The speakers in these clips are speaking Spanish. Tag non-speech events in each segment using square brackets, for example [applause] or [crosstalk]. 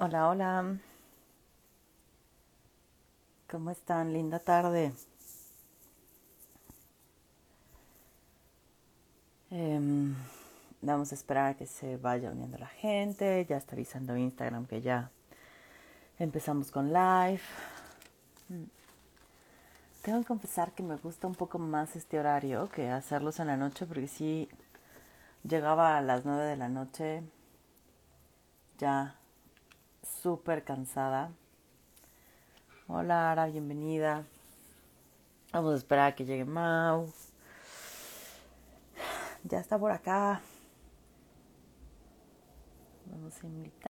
Hola, hola. ¿Cómo están? Linda tarde. Em, vamos a esperar a que se vaya uniendo la gente. Ya está avisando Instagram que ya empezamos con live. Mm. Tengo que confesar que me gusta un poco más este horario que hacerlos en la noche porque si llegaba a las 9 de la noche ya súper cansada. Hola Ara, bienvenida. Vamos a esperar a que llegue Mau. Ya está por acá. Vamos a invitar.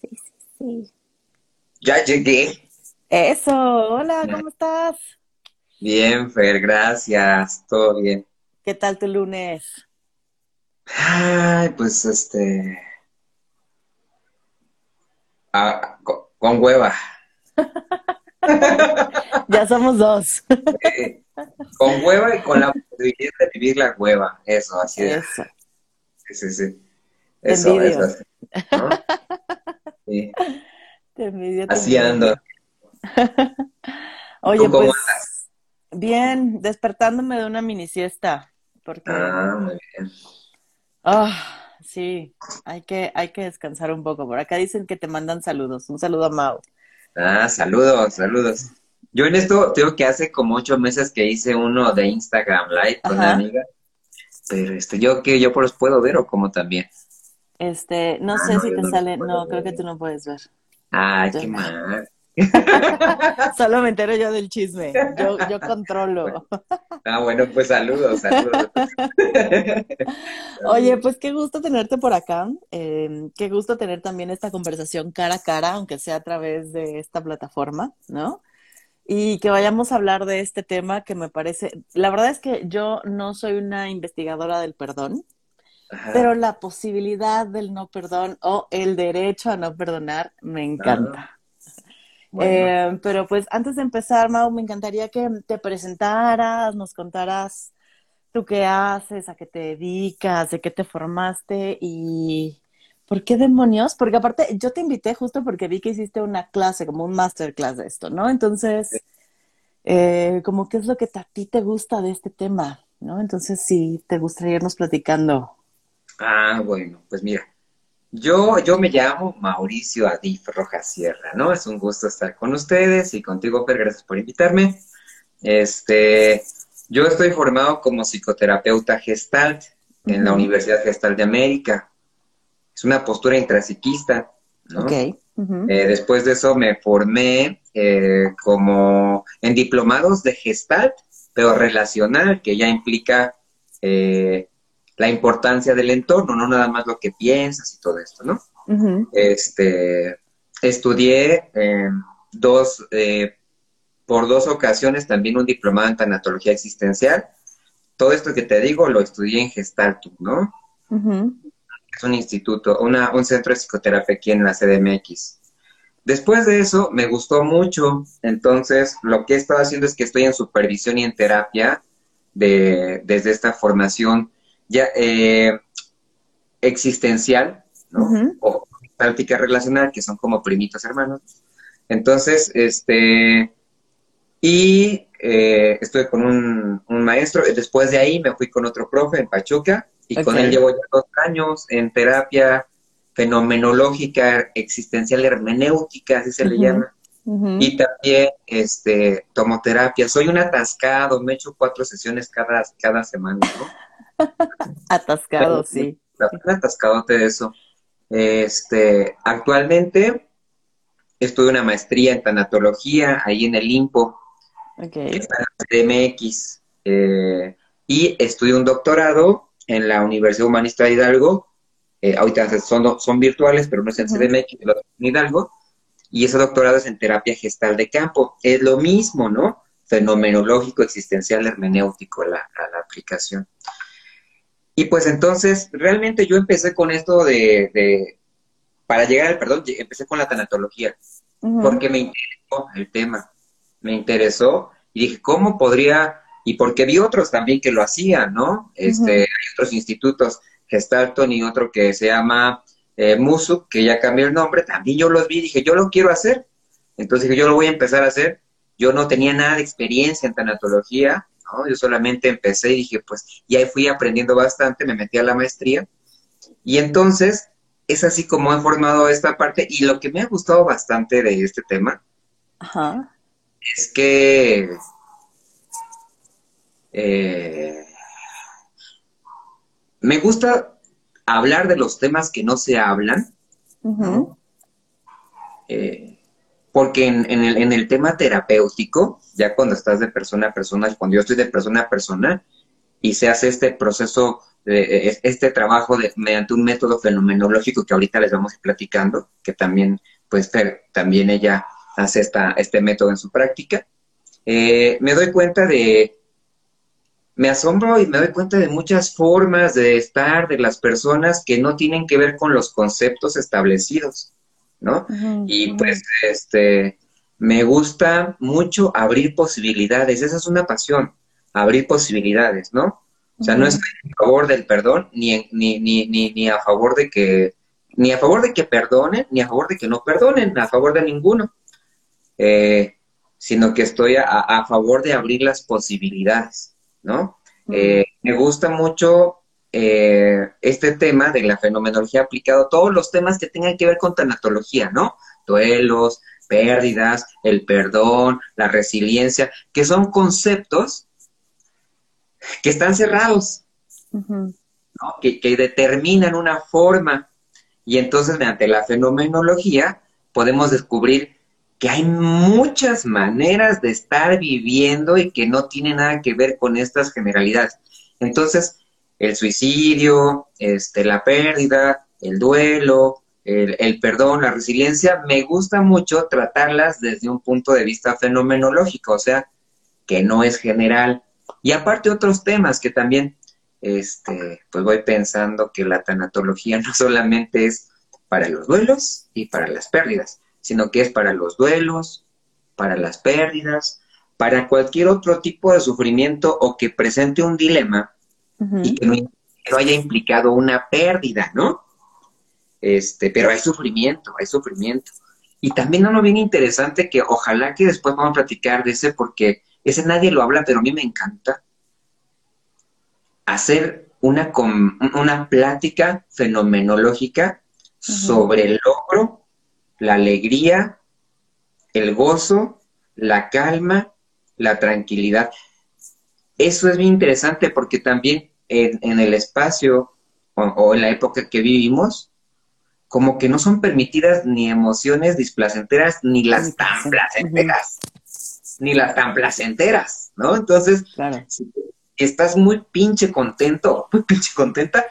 Sí, sí, sí. Ya llegué. Eso, hola, ¿cómo estás? Bien, Fer, gracias. Todo bien. ¿Qué tal tu lunes? Ay, pues este. ah, co- con, hueva. [laughs] Ya somos dos. Eh, con hueva y con la posibilidad de vivir la hueva. Eso, así de. Eso. Sí, sí, sí. Te Eso, eso. ¿no? Sí, Te envidio, te así ando. [laughs] Oye, ¿Tú cómo pues bien, despertándome de una mini siesta, porque Ah, muy bien. Ah, sí, hay que hay que descansar un poco. Por acá dicen que te mandan saludos. Un saludo a Mau. Ah, saludos, saludos. Yo en esto tengo que hace como ocho meses que hice uno de Instagram Live con una amiga, pero este, yo que yo por los puedo ver o como también. Este, no Ah, sé no, si te no sale, no, creo que tú no puedes ver. Ay, Yo- qué mal. [laughs] Solo me entero yo del chisme. Yo, yo controlo. [laughs] Ah, bueno, pues saludos, saludos. [laughs] Oye, pues qué gusto tenerte por acá. Eh, qué gusto tener también esta conversación cara a cara, aunque sea a través de esta plataforma, ¿no? Y que vayamos a hablar de este tema que me parece, la verdad es que yo no soy una investigadora del perdón, Ajá. pero la posibilidad del no perdón o el derecho a no perdonar me encanta. Bueno, Eh, pero pues antes de empezar, Mau, me encantaría que te presentaras, nos contaras tú qué haces, a qué te dedicas, de qué te formaste y por qué demonios, porque aparte yo te invité justo porque vi que hiciste una clase, como un masterclass de esto, ¿no? Entonces, eh, como qué es lo que a ti te gusta de este tema, ¿no? Entonces, sí, te gustaría irnos platicando. ah, bueno, pues mira, yo, yo me llamo Mauricio Adif Rojas Sierra, ¿no? Es un gusto estar con ustedes y contigo, Per, gracias por invitarme. Este, yo estoy formado como psicoterapeuta Gestalt en la. Universidad Gestalt de América. Es una postura intrapsiquista, ¿no? Ok. ujú. Eh, después de eso me formé eh, como en diplomados de Gestalt, pero relacional, que ya implica eh, la importancia del entorno, no nada más lo que piensas y todo esto, ¿no? Este, estudié eh, dos, eh, por dos ocasiones también un diplomado en tanatología existencial. Todo esto que te digo lo estudié en Gestaltum, ¿no? Es un instituto, una, un centro de psicoterapia aquí en la CDMX. Después de eso, me gustó mucho. Entonces, lo que he estado haciendo es que estoy en supervisión y en terapia de, desde esta formación ya eh, existencial, ¿no? O práctica relacional, que son como primitos hermanos. Entonces, este, y eh, estuve con un, un maestro. Después de ahí me fui con otro profe en Pachuca y con él llevo ya dos años en terapia fenomenológica, existencial hermenéutica, así se le llama. Y también este, tomo terapia. Soy un atascado, me echo cuatro sesiones cada, cada semana, ¿no? [laughs] Atascado, sí. Atascadote de eso. Este, actualmente estudio una maestría en tanatología ahí en el IMPO, Ok. que está en la CDMX, eh, y estudio un doctorado en la Universidad Humanista de Hidalgo. eh, ahorita son, son virtuales, pero no es en. CDMX, en Hidalgo. Y ese doctorado es en terapia gestal de campo. Es lo mismo, ¿no? Fenomenológico, existencial, hermenéutico, la, la, la aplicación. Y pues entonces, realmente yo empecé con esto de, de- para llegar al perdón, empecé con la tanatología, porque me interesó el tema, me interesó y dije, ¿cómo podría y porque vi otros también que lo hacían, ¿no? Este, Hay otros institutos, Gestalton y otro que se llama eh, Musuk, que ya cambió el nombre, también yo los vi y dije, yo lo quiero hacer. Entonces dije, yo lo voy a empezar a hacer. Yo no tenía nada de experiencia en tanatología, ¿no? Yo solamente empecé y dije, pues, y ahí fui aprendiendo bastante, me metí a la maestría. Y entonces, es así como he formado esta parte. Y lo que me ha gustado bastante de este tema es que eh, me gusta hablar de los temas que no se hablan, eh, porque en, el, en, el, tema terapéutico, ya cuando estás de persona a persona, cuando yo estoy de persona a persona, y se hace este proceso, de, este trabajo de, mediante un método fenomenológico que ahorita les vamos a ir platicando, que también, pues, también ella hace esta, este método en su práctica, eh, me doy cuenta de, me asombro y me doy cuenta de muchas formas de estar de las personas que no tienen que ver con los conceptos establecidos, ¿no? y pues, este, me gusta mucho abrir posibilidades, esa es una pasión, abrir posibilidades, ¿no? O sea, no estoy a favor del perdón, ni, ni, ni, ni, a favor de que, ni a favor de que perdonen, ni a favor de que no perdonen, a favor de ninguno. Eh, sino que estoy a, favor de abrir las posibilidades, ¿no? Eh, me gusta mucho eh, este tema de la fenomenología aplicado a todos los temas que tengan que ver con tanatología, ¿no? Duelos, pérdidas, el perdón, la resiliencia, que son conceptos que están cerrados, ¿no? que, que determinan una forma. Y entonces, mediante la fenomenología, podemos descubrir que hay muchas maneras de estar viviendo y que no tiene nada que ver con estas generalidades. Entonces, el suicidio, este, la pérdida, el duelo, el, perdón, la resiliencia, me gusta mucho tratarlas desde un punto de vista fenomenológico, o sea, que no es general. Y aparte otros temas que también, este, pues voy pensando que la tanatología [laughs] no solamente es para los duelos y para las pérdidas, sino que es para los duelos, para las pérdidas, para cualquier otro tipo de sufrimiento o que presente un dilema y que no, haya implicado una pérdida, ¿no? Este, pero hay sufrimiento, hay sufrimiento. Y también uno bien interesante que ojalá que después vamos a platicar de ese porque ese nadie lo habla, pero a mí me encanta hacer una, una plática fenomenológica sobre el logro la alegría, el gozo, la calma, la tranquilidad. Eso es bien interesante porque también en, el espacio o, en la época que vivimos, como que no son permitidas ni emociones displacenteras ni las tan placenteras, ni las tan placenteras, ¿no? Entonces, estás muy pinche contento, [laughs] muy pinche contenta,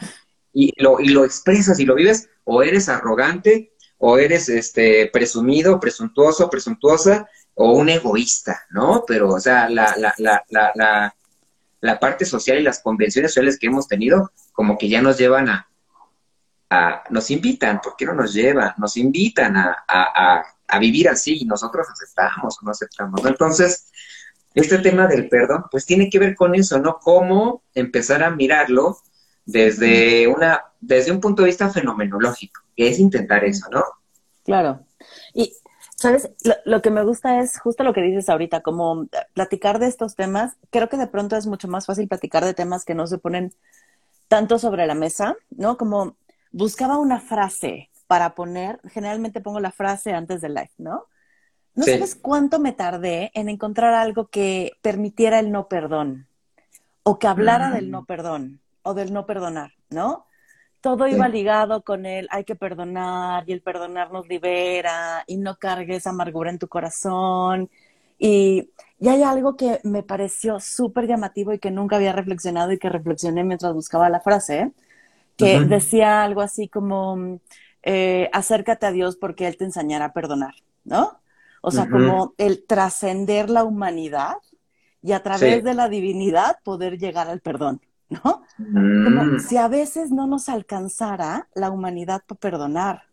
y lo, y lo expresas y lo vives, o eres arrogante, o eres este presumido, presuntuoso, presuntuosa, o un egoísta, ¿no? Pero, o sea, la, la, la, la, la parte social y las convenciones sociales que hemos tenido, como que ya nos llevan a, a nos invitan, ¿por qué no nos llevan? Nos invitan a, a, a, vivir así y nosotros aceptamos o no aceptamos, ¿no? Entonces, este tema del perdón, pues tiene que ver con eso, ¿no? Cómo empezar a mirarlo desde una, desde un punto de vista fenomenológico es intentar eso, ¿no? Claro. ¿Sabes? Lo, que me gusta es justo lo que dices ahorita, como platicar de estos temas. Creo que de pronto es mucho más fácil platicar de temas que no se ponen tanto sobre la mesa, ¿no? Como buscaba una frase para poner, generalmente pongo la frase antes del live, ¿no? No sabes cuánto me tardé en encontrar algo que permitiera el no perdón o que hablara del mm. no perdón o del no perdonar, ¿no? Todo iba ligado con el hay que perdonar y el perdonar nos libera y no cargues amargura en tu corazón. Y, y hay algo que me pareció súper llamativo y que nunca había reflexionado y que reflexioné mientras buscaba la frase, que decía algo así como, eh, acércate a Dios porque Él te enseñará a perdonar, ¿no? O sea, como el trascender la humanidad y a través de la divinidad poder llegar al perdón. ¿No? Como mm. si a veces no nos alcanzara la humanidad para perdonar.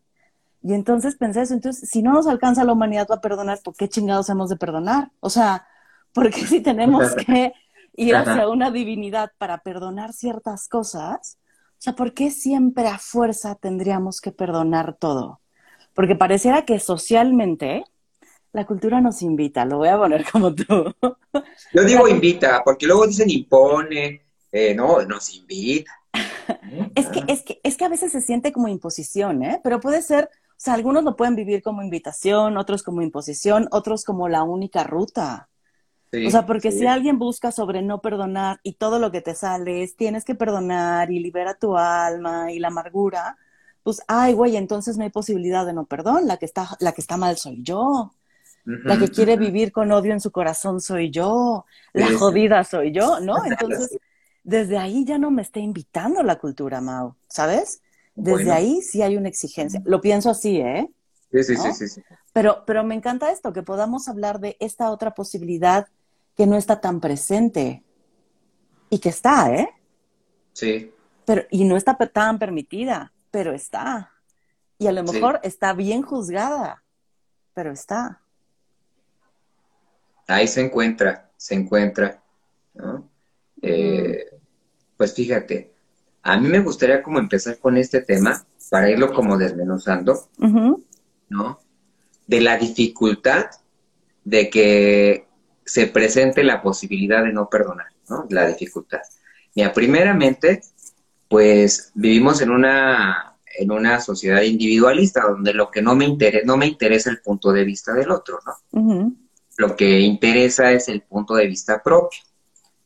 Y entonces pensé eso, entonces, si no nos alcanza la humanidad para perdonar, ¿por qué chingados hemos de perdonar? O sea, [laughs] ¿por qué si tenemos [laughs] que ir hacia una divinidad para perdonar ciertas cosas, o sea, ¿por qué siempre a fuerza tendríamos que perdonar todo? Porque pareciera que socialmente la cultura nos invita, lo voy a poner [laughs] como tú. Yo digo invita, porque luego dicen impone, eh, no, nos invita. [laughs] es, que, es, que, es que a veces se siente como imposición, ¿eh? Pero puede ser, o sea, algunos lo pueden vivir como invitación, otros como imposición, otros como la única ruta. o sea, porque si alguien busca sobre no perdonar y todo lo que te sale es tienes que perdonar y libera tu alma y la amargura, pues, ay, güey, entonces no hay posibilidad de no perdón, la que está, la que está mal soy yo. La que quiere vivir con odio en su corazón soy yo, la jodida soy yo, ¿no? [laughs] Entonces, desde ahí ya no me está invitando la cultura, Mau, ¿sabes? Desde ahí sí hay una exigencia. Lo pienso así, ¿eh? Sí, sí, sí, sí, Pero, pero me encanta esto, que podamos hablar de esta otra posibilidad que no está tan presente y que está, ¿eh? Sí. Pero, y no está tan permitida, pero está. Y a lo mejor está bien juzgada, pero está ahí se encuentra, se encuentra, ¿no? Eh, pues fíjate, a mí me gustaría como empezar con este tema para irlo como desmenuzando, ¿no? De la dificultad de que se presente la posibilidad de no perdonar, ¿no? La dificultad. Mira, primeramente, pues vivimos en una, en una sociedad individualista donde lo que no me interesa, no me interesa el punto de vista del otro, ¿no? lo que interesa es el punto de vista propio.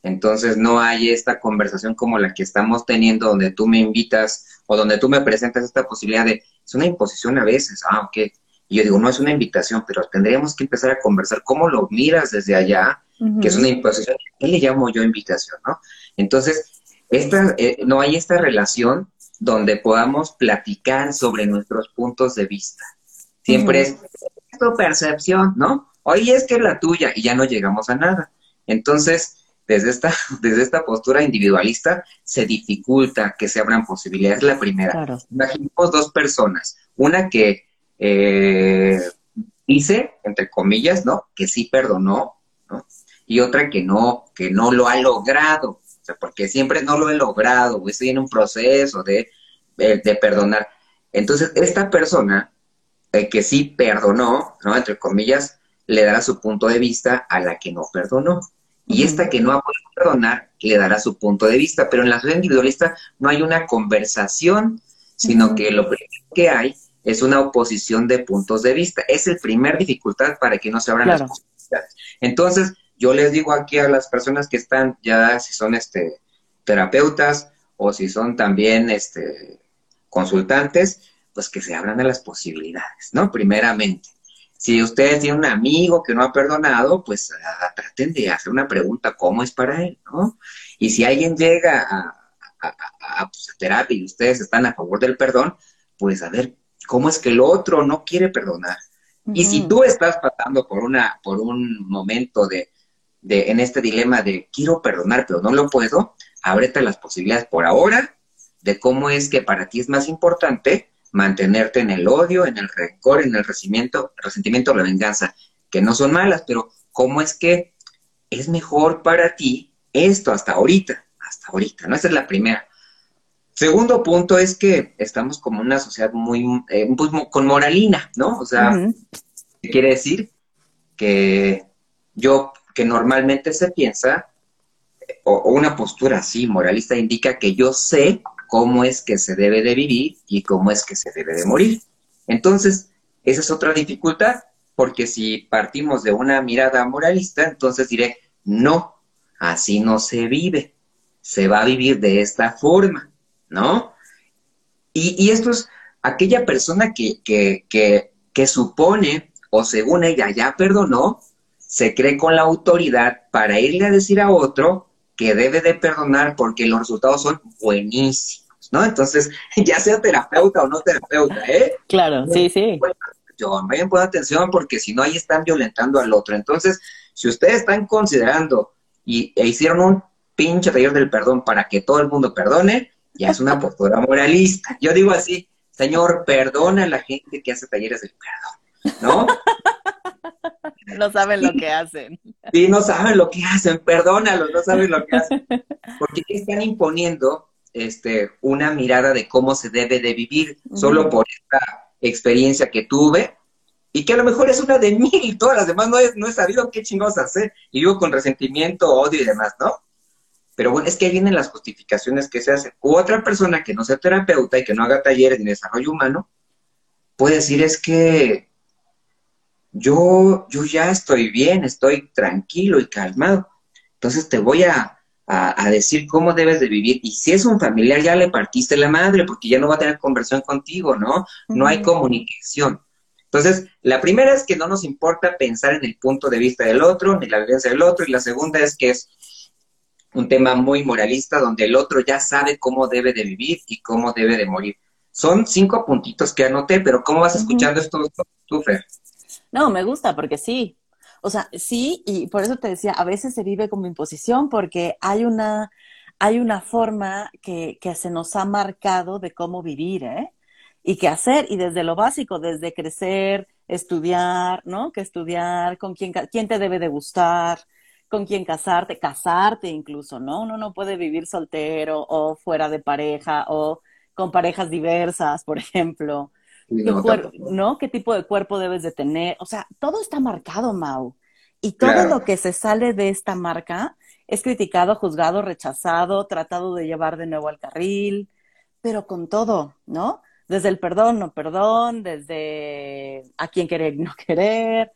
Entonces no hay esta conversación como la que estamos teniendo donde tú me invitas o donde tú me presentas esta posibilidad de, es una imposición a veces, ah, ok. Y yo digo, no es una invitación, pero tendríamos que empezar a conversar cómo lo miras desde allá, que es una imposición. ¿Qué le llamo yo invitación, no? Entonces, esta, eh, no hay esta relación donde podamos platicar sobre nuestros puntos de vista. Siempre es tu percepción, ¿no? oye, es que es la tuya, y ya no llegamos a nada. Entonces, desde esta, [laughs] desde esta postura individualista, se dificulta que se abran posibilidades. La primera, imaginemos dos personas, una que eh, dice, entre comillas, ¿no? Que sí perdonó, ¿no? Y otra que no, que no lo ha logrado, o sea, porque siempre no lo he logrado, o estoy en un proceso de, de, perdonar. Entonces, esta persona eh, que sí perdonó, ¿no? Entre comillas, le dará su punto de vista a la que no perdonó. Y esta que no ha podido perdonar le dará su punto de vista. Pero en la sociedad individualista no hay una conversación, sino que lo primero que hay es una oposición de puntos de vista. Es el primer dificultad para que no se abran las posibilidades. Entonces, yo les digo aquí a las personas que están ya, si son este terapeutas o si son también este consultantes, pues que se abran a las posibilidades, ¿no? Primeramente. Si ustedes tienen un amigo que no ha perdonado, pues ah, traten de hacer una pregunta, ¿cómo es para él? ¿no? Y si alguien llega a, pues, terapia y ustedes están a favor del perdón, pues a ver, ¿cómo es que el otro no quiere perdonar? Y si tú estás pasando por una, por un momento de, de, en este dilema de quiero perdonar, pero no lo puedo, ábrete las posibilidades por ahora de cómo es que para ti es más importante mantenerte en el odio, en el rencor, en el resentimiento, resentimiento, la venganza, que no son malas, pero ¿cómo es que es mejor para ti esto hasta ahorita? Hasta ahorita, ¿no? Esa es la primera. Segundo punto es que estamos como una sociedad muy, eh, pues, con moralina, ¿no? O sea, quiere decir que yo, que normalmente se piensa, o, o una postura así, moralista, indica que yo sé cómo es que se debe de vivir y cómo es que se debe de morir. Entonces, esa es otra dificultad, porque si partimos de una mirada moralista, entonces diré, no, así no se vive, se va a vivir de esta forma, ¿no? Y, esto es aquella persona que, que, que, que supone, o según ella ya perdonó, se cree con la autoridad para irle a decir a otro que debe de perdonar porque los resultados son buenísimos. ¿No? Entonces, [laughs] ya sea terapeuta o no terapeuta, ¿eh? Claro, sí, sí. Yo, vayan por atención porque si no, ahí están violentando al otro. Entonces, si ustedes están considerando y e hicieron un pinche taller del perdón para que todo el mundo perdone, ya es una postura moralista. Yo digo así, señor, perdona a la gente que hace talleres del perdón, ¿no? [laughs] no saben lo que hacen. Sí, no saben lo que hacen, perdónalos, no saben lo que hacen. Porque están imponiendo este, una mirada de cómo se debe de vivir, solo por esta experiencia que tuve, y que a lo mejor es una de y todas las demás no he, no he sabido qué chingados hacer, y vivo con resentimiento, odio y demás, ¿no? Pero bueno, es que ahí vienen las justificaciones que se hacen. U otra persona que no sea terapeuta y que no haga talleres de desarrollo humano, puede decir es que yo, yo ya estoy bien, estoy tranquilo y calmado. Entonces te voy a, a, decir cómo debes de vivir. Y si es un familiar, ya le partiste la madre porque ya no va a tener conversión contigo, ¿no? No hay comunicación. Entonces, la primera es que no nos importa pensar en el punto de vista del otro, ni la vivencia del otro, y la segunda es que es un tema muy moralista donde el otro ya sabe cómo debe de vivir y cómo debe de morir. Son cinco puntitos que anoté, pero ¿cómo vas escuchando esto tú, Fer? No, me gusta porque sí. O sea, sí, y por eso te decía, a veces se vive como imposición porque hay una, hay una forma que, que se nos ha marcado de cómo vivir, ¿eh? Y qué hacer, y desde lo básico, desde crecer, estudiar, ¿no? Que estudiar, con quién, quién te debe de gustar, con quién casarte, casarte incluso, ¿no? Uno no puede vivir soltero o fuera de pareja o con parejas diversas, por [laughs] ejemplo. No, ¿Qué tipo de cuerpo debes de tener? O sea, todo está marcado, Mau. Y todo lo que se sale de esta marca es criticado, juzgado, rechazado, tratado de llevar de nuevo al carril, pero con todo, ¿no? Desde el perdón, no perdón, desde a quién querer y no [laughs] querer,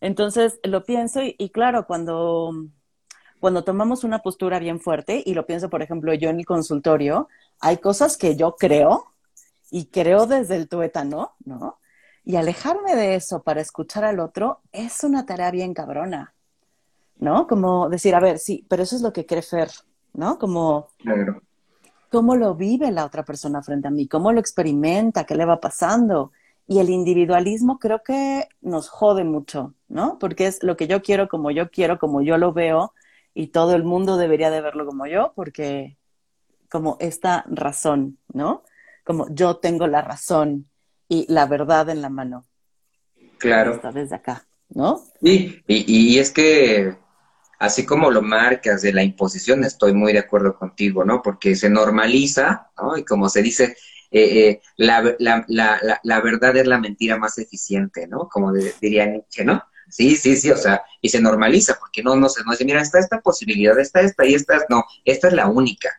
entonces lo pienso y, claro, cuando, cuando tomamos una postura bien fuerte, y lo pienso, por ejemplo, yo en el consultorio, hay cosas que yo creo y creo desde el tuétano, ¿no? Y alejarme de eso para escuchar al otro es una tarea bien cabrona, ¿no? Como decir, a ver, sí, pero eso es lo que cree Fer, ¿no? Como, ¿cómo lo vive la otra persona frente a mí? ¿Cómo lo experimenta? ¿Qué le va pasando? Y el individualismo creo que nos jode mucho, ¿no? Porque es lo que yo quiero, como yo quiero, como yo lo veo, y todo el mundo debería de verlo como yo, porque como esta razón, ¿no? Como yo tengo la razón y la verdad en la mano. Claro. Está desde acá, ¿no? Sí, y, y es que así como lo marcas de la imposición, estoy muy de acuerdo contigo, ¿no? Porque se normaliza, ¿no? Y como se dice, eh, eh, la, la, la, la, verdad es la mentira más eficiente, ¿no? Como diría Nietzsche, ¿no? Sí, sí, sí, o sea, y se normaliza, porque no, no se no dice, mira, está esta posibilidad, está esta y esta, no, esta es la única.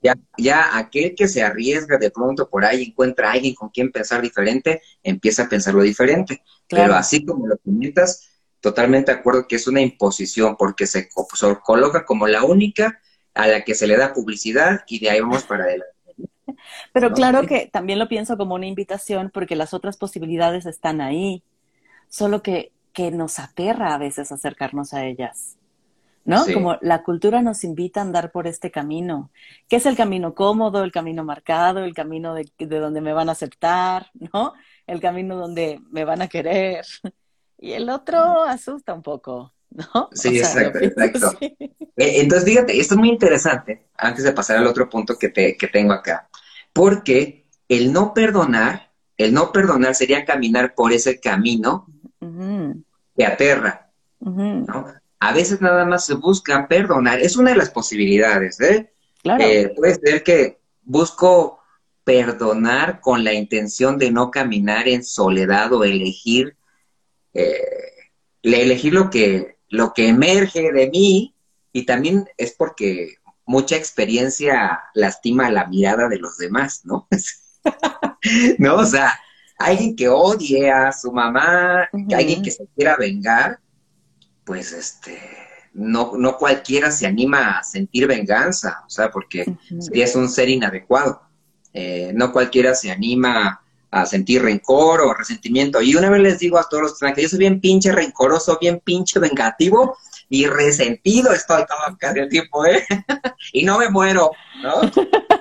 Ya, ya aquel que se arriesga de pronto por ahí, encuentra a alguien con quien pensar diferente, empieza a pensarlo diferente. Pero así como lo comentas, totalmente de acuerdo que es una imposición, porque se, se coloca como la única a la que se le da publicidad y de ahí vamos para adelante. Pero claro que también lo pienso como una invitación porque las otras posibilidades están ahí, solo que, que nos aterra a veces acercarnos a ellas. ¿No? Como la cultura nos invita a andar por este camino, que es el camino cómodo, el camino marcado, el camino de, de donde me van a aceptar, ¿no? El camino donde me van a querer. Y el otro asusta un poco, ¿no? Sí, exacto, exacto. [laughs] Eh, entonces, fíjate, esto es muy interesante, antes de pasar al otro punto que, te, que tengo acá porque el no perdonar, el no perdonar sería caminar por ese camino que aterra, ¿no? A veces nada más se busca perdonar, es una de las posibilidades, ¿eh? Claro. Eh, puede ser que busco perdonar con la intención de no caminar en soledad o elegir, eh, elegir lo que, lo que emerge de mí y también es porque mucha experiencia lastima la mirada de los demás, ¿no? [laughs] ¿No? O sea, alguien que odie a su mamá, alguien que se quiera vengar, pues este, no, no cualquiera se anima a sentir venganza, o sea, porque es un ser inadecuado. Eh, no cualquiera se anima a sentir rencor o resentimiento. Y una vez les digo a todos los que yo soy bien pinche rencoroso, bien pinche vengativo, y resentido estoy todo casi el tiempo, ¿eh? [laughs] y no me muero, ¿no?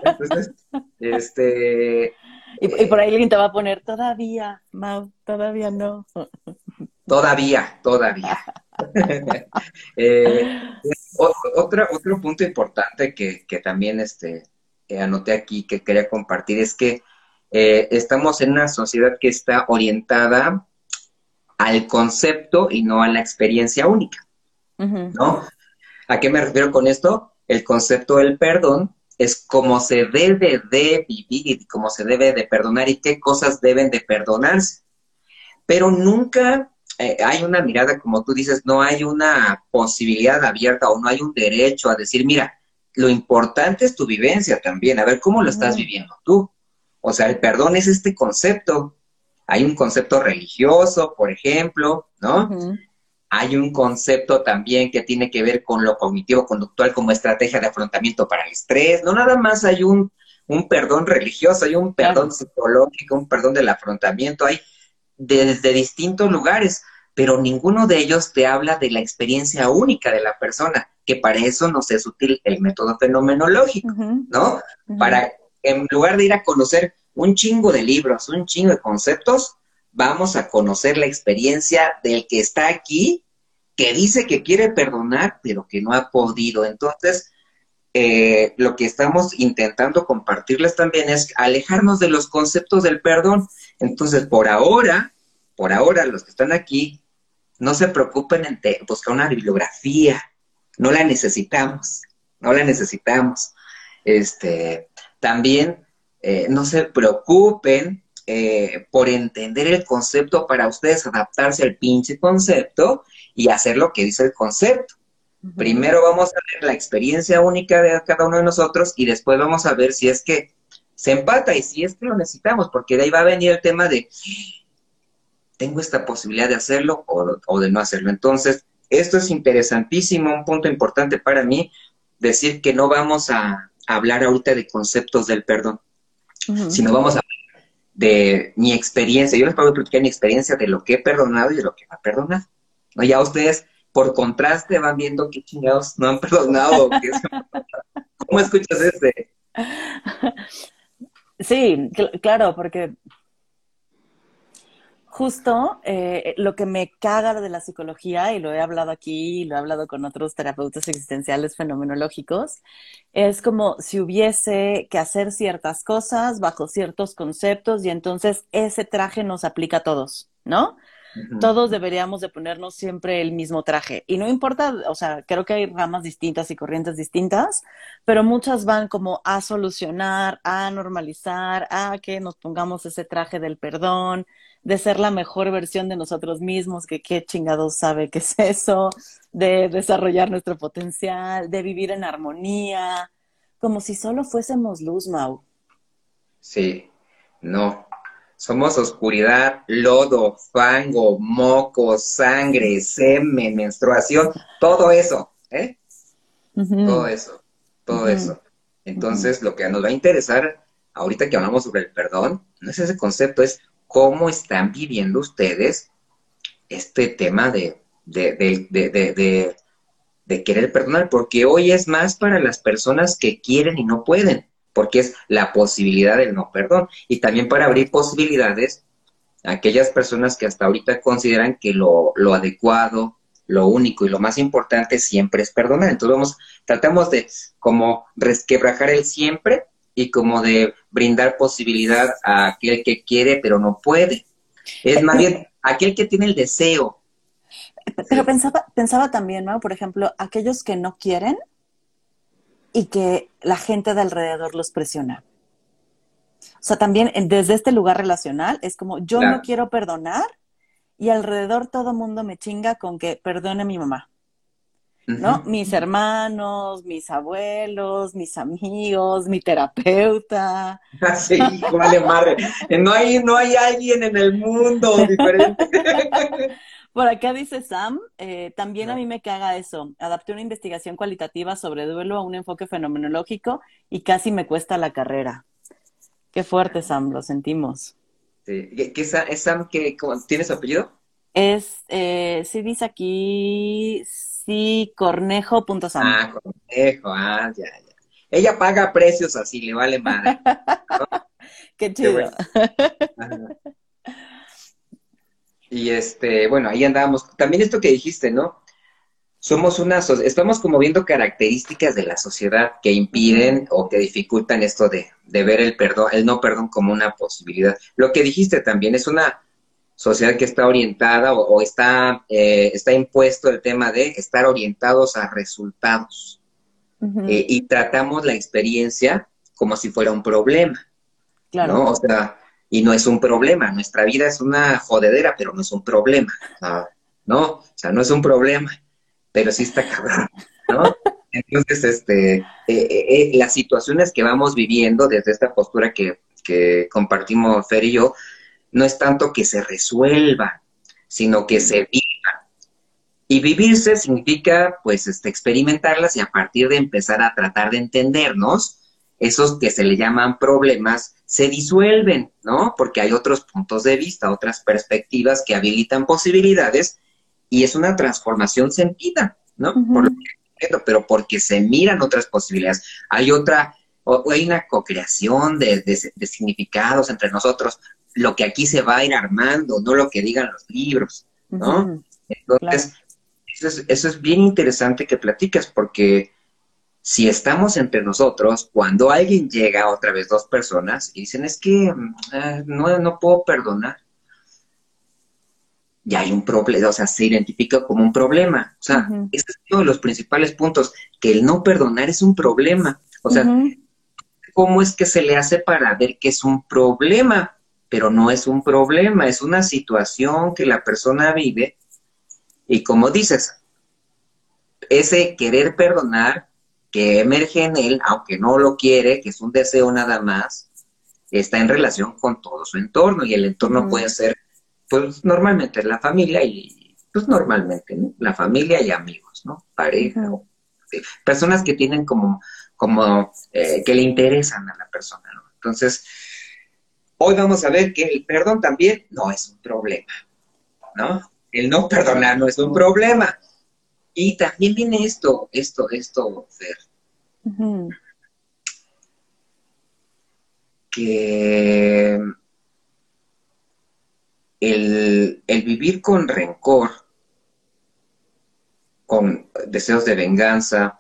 Entonces, este... Y, por ahí alguien te va a poner, todavía, Mau, todavía no. Todavía, todavía. [laughs] eh, otro, otro punto importante que, que también este, anoté aquí que quería compartir es que eh, estamos en una sociedad que está orientada al concepto y no a la experiencia única, ¿no? ¿A qué me refiero con esto? El concepto del perdón es cómo se debe de vivir, cómo se debe de perdonar y qué cosas deben de perdonarse. Pero nunca eh, hay una mirada, como tú dices, no hay una posibilidad abierta o no hay un derecho a decir, mira, lo importante es tu vivencia también, a ver cómo lo estás viviendo tú. O sea, el perdón es este concepto. Hay un concepto religioso, por ejemplo, ¿no? Hay un concepto también que tiene que ver con lo cognitivo-conductual como estrategia de afrontamiento para el estrés. No nada más hay un, un perdón religioso, hay un perdón psicológico, un perdón del afrontamiento, hay desde distintos lugares, pero ninguno de ellos te habla de la experiencia única de la persona, que para eso nos es útil el método fenomenológico, ¿no? Para, en lugar de ir a conocer un chingo de libros, un chingo de conceptos, vamos a conocer la experiencia del que está aquí, que dice que quiere perdonar, pero que no ha podido. Entonces, eh, lo que estamos intentando compartirles también es alejarnos de los conceptos del perdón. Entonces, por ahora, por ahora, los que están aquí, no se preocupen en buscar una bibliografía, no la necesitamos, no la necesitamos. Este, también eh, no se preocupen eh, por entender el concepto para ustedes adaptarse al pinche concepto y hacer lo que dice el concepto. Primero vamos a ver la experiencia única de cada uno de nosotros y después vamos a ver si es que se empata y si es que lo necesitamos, porque de ahí va a venir el tema de, tengo esta posibilidad de hacerlo o, de no hacerlo. Entonces, esto es interesantísimo, un punto importante para mí, decir que no vamos a hablar ahorita de conceptos del perdón, sino vamos a de mi experiencia. Yo les puedo platicar mi experiencia de lo que he perdonado y de lo que no he perdonado. ¿No? Ya ustedes, por contraste, van viendo qué chingados no han [laughs] perdonado. ¿Cómo escuchas este? Sí, claro, porque justo eh, lo que me caga de la psicología, y lo he hablado aquí, y lo he hablado con otros terapeutas existenciales fenomenológicos, es como si hubiese que hacer ciertas cosas bajo ciertos conceptos y entonces ese traje nos aplica a todos, ¿no? Todos deberíamos de ponernos siempre el mismo traje. Y no importa, o sea, creo que hay ramas distintas y corrientes distintas, pero muchas van como a solucionar, a normalizar, a que nos pongamos ese traje del perdón, de ser la mejor versión de nosotros mismos, que qué chingados sabe qué es eso, de desarrollar nuestro potencial, de vivir en armonía, como si solo fuésemos luz, Mau. Sí, no. Somos oscuridad, lodo, fango, moco, sangre, semen, menstruación, todo eso, ¿eh? Todo eso, todo eso. Entonces, lo que nos va a interesar ahorita que hablamos sobre el perdón, no es ese concepto, es cómo están viviendo ustedes este tema de, de, querer perdonar, porque hoy es más para las personas que quieren y no pueden, porque es la posibilidad del no perdón, y también para abrir posibilidades a aquellas personas que hasta ahorita consideran que lo, lo adecuado, lo único y lo más importante siempre es perdonar. Entonces vamos, tratamos de como resquebrajar el siempre y como de brindar posibilidad a aquel que quiere pero no puede. Es más bien aquel que tiene el deseo. Pero pensaba, pensaba también, ¿no? Por ejemplo, aquellos que no quieren y que la gente de alrededor los presiona. O sea, también desde este lugar relacional es como yo no quiero perdonar y alrededor todo mundo me chinga con que perdone a mi mamá. ¿No? Mis hermanos, mis abuelos, mis amigos, mi terapeuta. [laughs] Sí, vale madre. No hay, no hay alguien en el mundo diferente. [laughs] Por acá dice Sam, eh, también a mí me caga eso. Adapté una investigación cualitativa sobre duelo a un enfoque fenomenológico y casi me cuesta la carrera. Qué fuerte, Sam, lo sentimos. Sí. ¿Qué, es Sam? que ¿Tiene su apellido? Es, eh, sí dice aquí, sí, cornejo.sam. Ah, cornejo, ah, ya, ya. Ella paga precios así, le vale madre. [laughs] Qué chido. [laughs] y este, bueno, ahí andábamos. También esto que dijiste, ¿no? Somos una, estamos como viendo características de la sociedad que impiden o que dificultan esto de, de ver el perdón, el no perdón como una posibilidad. Lo que dijiste también es una sociedad que está orientada o, está, eh, está impuesto el tema de estar orientados a resultados. Eh, y tratamos la experiencia como si fuera un problema. Claro. ¿no? O sea, y no es un problema. Nuestra vida es una jodedera, pero no es un problema. ¿No? O sea, no es un problema, pero sí está cabrón, ¿no? [laughs] Entonces, este, eh, las situaciones que vamos viviendo desde esta postura que, que compartimos Fer y yo, no es tanto que se resuelva, sino que se viva. Y vivirse significa, pues, este, experimentarlas y a partir de empezar a tratar de entendernos, esos que se le llaman problemas se disuelven, ¿no? Porque hay otros puntos de vista, otras perspectivas que habilitan posibilidades y es una transformación sentida, ¿no? pero porque se miran otras posibilidades. Hay otra, hay una co-creación de, de, significados entre nosotros lo que aquí se va a ir armando, no lo que digan los libros, ¿no? Entonces, eso, es, bien interesante que platicas, porque si estamos entre nosotros, cuando alguien llega, otra vez dos personas, y dicen, es que mm, ah, no, no puedo perdonar, ya hay un problema, o sea, se identifica como un problema. O sea, ese es uno de los principales puntos, que el no perdonar es un problema. O sea, ¿cómo es que se le hace para ver que es un problema? Pero no es un problema, es una situación que la persona vive y como dices, ese querer perdonar que emerge en él, aunque no lo quiere, que es un deseo nada más, está en relación con todo su entorno y el entorno puede ser, pues normalmente la familia y pues normalmente la familia y amigos, ¿no? Pareja, personas que tienen como, como eh, que le interesan a la persona, ¿no? Entonces, Hoy vamos a ver que el perdón también no es un problema, ¿no? El no perdonar no es un problema. Y también viene esto, esto, esto, Fer. Que el, el vivir con rencor, con deseos de venganza,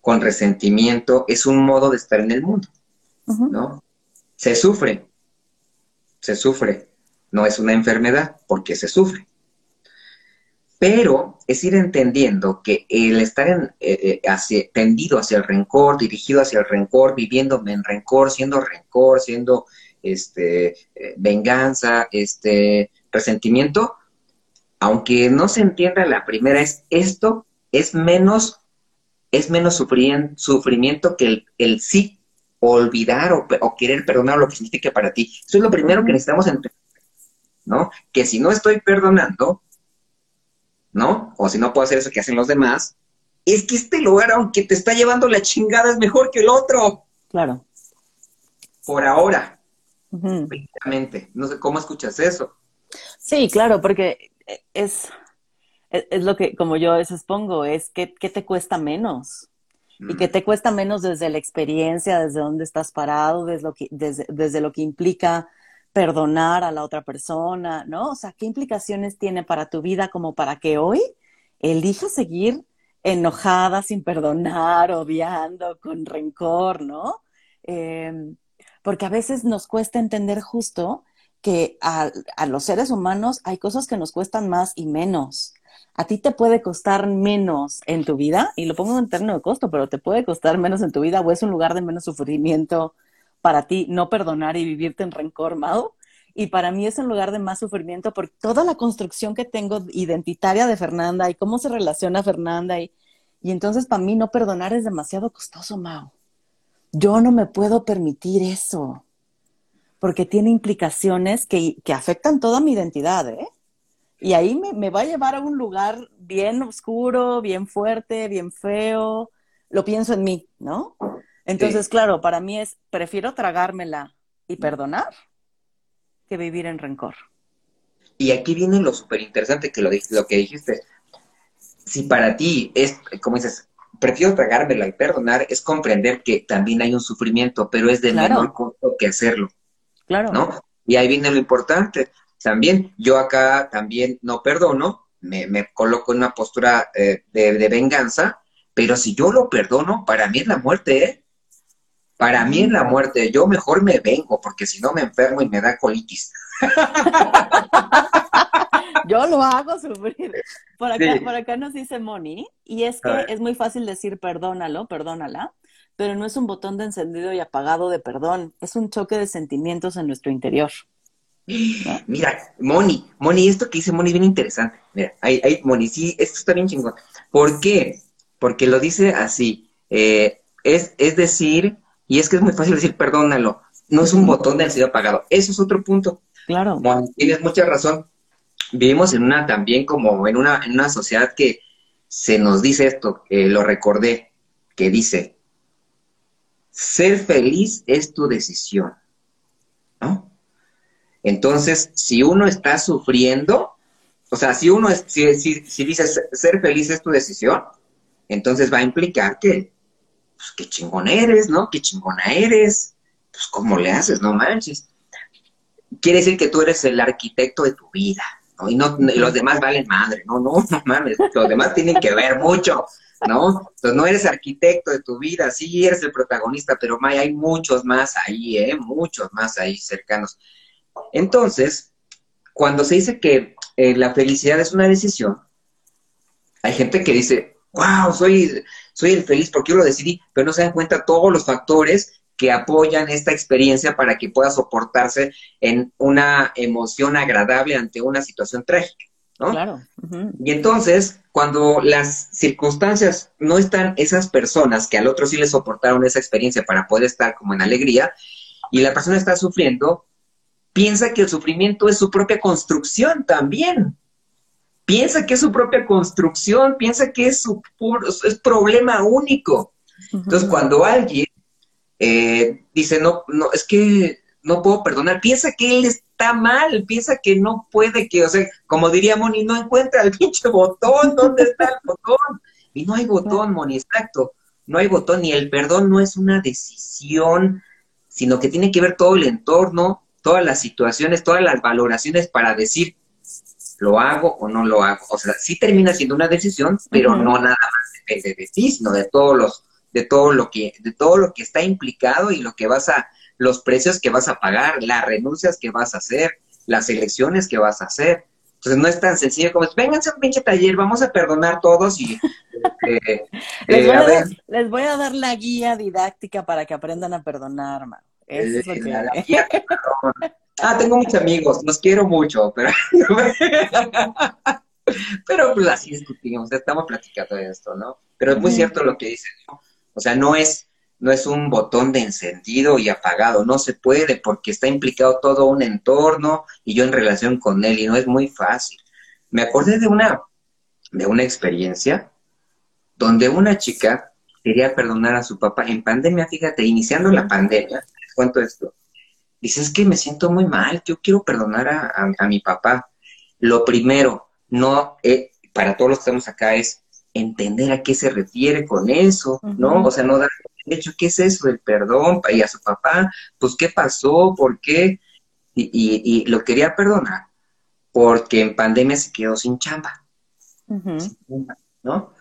con resentimiento, es un modo de estar en el mundo, ¿no? Se sufre, se sufre. No es una enfermedad porque se sufre. Pero es ir entendiendo que el estar en, eh, eh, tendido hacia el rencor, dirigido hacia el rencor, viviéndome en rencor, siendo rencor, siendo este, eh, venganza, este, resentimiento, aunque no se entienda la primera, es esto es menos, es menos sufrimiento que el, el sí olvidar o, querer perdonar lo que significa para ti. Eso es lo primero que necesitamos entender, ¿no? Que si no estoy perdonando, ¿no? O si no puedo hacer eso que hacen los demás, es que este lugar, aunque te está llevando la chingada, es mejor que el otro. Claro. Por ahora. Uh No sé cómo escuchas eso. Sí, claro, porque es, es, lo que, como yo a veces pongo, es que, ¿qué te cuesta menos? Y que te cuesta menos desde la experiencia, desde dónde estás parado, desde lo que, desde, lo que implica perdonar a la otra persona, ¿no? O sea, ¿qué implicaciones tiene para tu vida como para que hoy elijas seguir enojada, sin perdonar, odiando, con rencor, ¿no? Em, porque a veces nos cuesta entender justo que a, a, los seres humanos hay cosas que nos cuestan más y menos a ti te puede costar menos en tu vida, y lo pongo en términos de costo, pero te puede costar menos en tu vida o es un lugar de menos sufrimiento para ti no perdonar y vivirte en rencor, Mao. Y para mí es un lugar de más sufrimiento por toda la construcción que tengo identitaria de Fernanda y cómo se relaciona Fernanda. Y, y entonces para mí no perdonar es demasiado costoso, Mao. Yo no me puedo permitir eso, porque tiene implicaciones que, que afectan toda mi identidad, ¿eh? Y ahí me, va a llevar a un lugar bien oscuro, bien fuerte, bien feo. Lo pienso en mí, ¿no? Entonces, claro, para mí es, prefiero tragármela y perdonar que vivir en rencor. Y aquí viene lo súper interesante que lo, lo que dijiste. Si para ti es, como dices, prefiero tragármela y perdonar, es comprender que también hay un sufrimiento, pero es de menor costo que hacerlo. Claro. ¿No? Y ahí viene lo importante también yo acá también no perdono, me, coloco en una postura eh, de, venganza, pero si yo lo perdono, para mí es la muerte, ¿eh? Para mí es la muerte, yo mejor me vengo, porque si no me enfermo y me da colitis. [laughs] Yo lo hago sufrir. Por acá, por acá nos dice Moni, y es que es muy fácil decir perdónalo, perdónala, pero no es un botón de encendido y apagado de perdón, es un choque de sentimientos en nuestro interior. [laughs] Mira, Moni, Moni, esto que dice Moni es bien interesante. Mira, hay, hay, Moni, sí, esto está bien chingón. ¿Por qué? Porque lo dice así. Eh, es, es decir, y es que es muy fácil decir perdónalo, no es un botón de encendido apagado. Eso es otro punto. Claro. Moni, tienes mucha razón. Vivimos en una también como en una, en una sociedad que se nos dice esto, lo recordé, que dice, ser feliz es tu decisión, ¿no? Entonces, si uno está sufriendo, o sea, si uno es, si, si, dices ser feliz es tu decisión, entonces va a implicar que, pues, qué chingón eres, ¿no? Qué chingona eres, pues, ¿cómo le haces? No manches. Quiere decir que tú eres el arquitecto de tu vida, ¿no? Y, no, los demás valen madre, no, no, no mames, los demás tienen que ver mucho, ¿no? Entonces no eres arquitecto de tu vida, sí eres el protagonista, pero hay muchos más ahí, ¿eh? Muchos más ahí cercanos. Entonces, cuando se dice que eh, la felicidad es una decisión, hay gente que dice, wow, soy, soy el feliz porque yo lo decidí, pero no se dan cuenta todos los factores que apoyan esta experiencia para que pueda soportarse en una emoción agradable ante una situación trágica. ¿no? Claro. Y entonces, cuando las circunstancias no están esas personas que al otro sí le soportaron esa experiencia para poder estar como en alegría, y la persona está sufriendo, piensa que el sufrimiento es su propia construcción también. Piensa que es su propia construcción, piensa que es su es problema único. Entonces, cuando alguien eh, dice, no, no, es que no puedo perdonar, piensa que él está mal, piensa que no puede, que, o sea, como diría Moni, no encuentra el [laughs] pinche botón, ¿dónde está el botón? Y no hay botón, Moni, exacto, no hay botón, y el perdón no es una decisión, sino que tiene que ver todo el entorno, todas las situaciones, todas las valoraciones para decir, lo hago o no lo hago. O sea, sí termina siendo una decisión, pero no nada más depende de ti, sino de todos los, de todo lo que, de todo lo que está implicado y lo que vas a, los precios que vas a pagar, las renuncias que vas a hacer, las elecciones que vas a hacer. Entonces no es tan sencillo como, vénganse a un pinche taller, vamos a perdonar todos y... [laughs] Eh, les, voy a, les, voy a dar, la guía didáctica para que aprendan a perdonar, [laughs] Ah, tengo muchos amigos, los quiero mucho, pero, [laughs] pero pues así discutimos, estamos platicando de esto, ¿no? Pero es muy cierto lo que dice, ¿no? O sea, no es, no es un botón de encendido y apagado, no se puede porque está implicado todo un entorno y yo en relación con él y no es muy fácil. Me acordé de una, de una experiencia donde una chica quería perdonar a su papá en pandemia, fíjate, iniciando la pandemia, cuento esto. Dice, es que me siento muy mal, yo quiero perdonar a, mi papá. Lo primero, no, eh, para todos los que estamos acá, es entender a qué se refiere con eso, ¿no? O sea, no dar hecho, ¿qué es eso del perdón? Y a su papá, pues, ¿qué pasó? ¿Por qué? Y, y, lo quería perdonar porque en pandemia se quedó sin chamba, ¿no?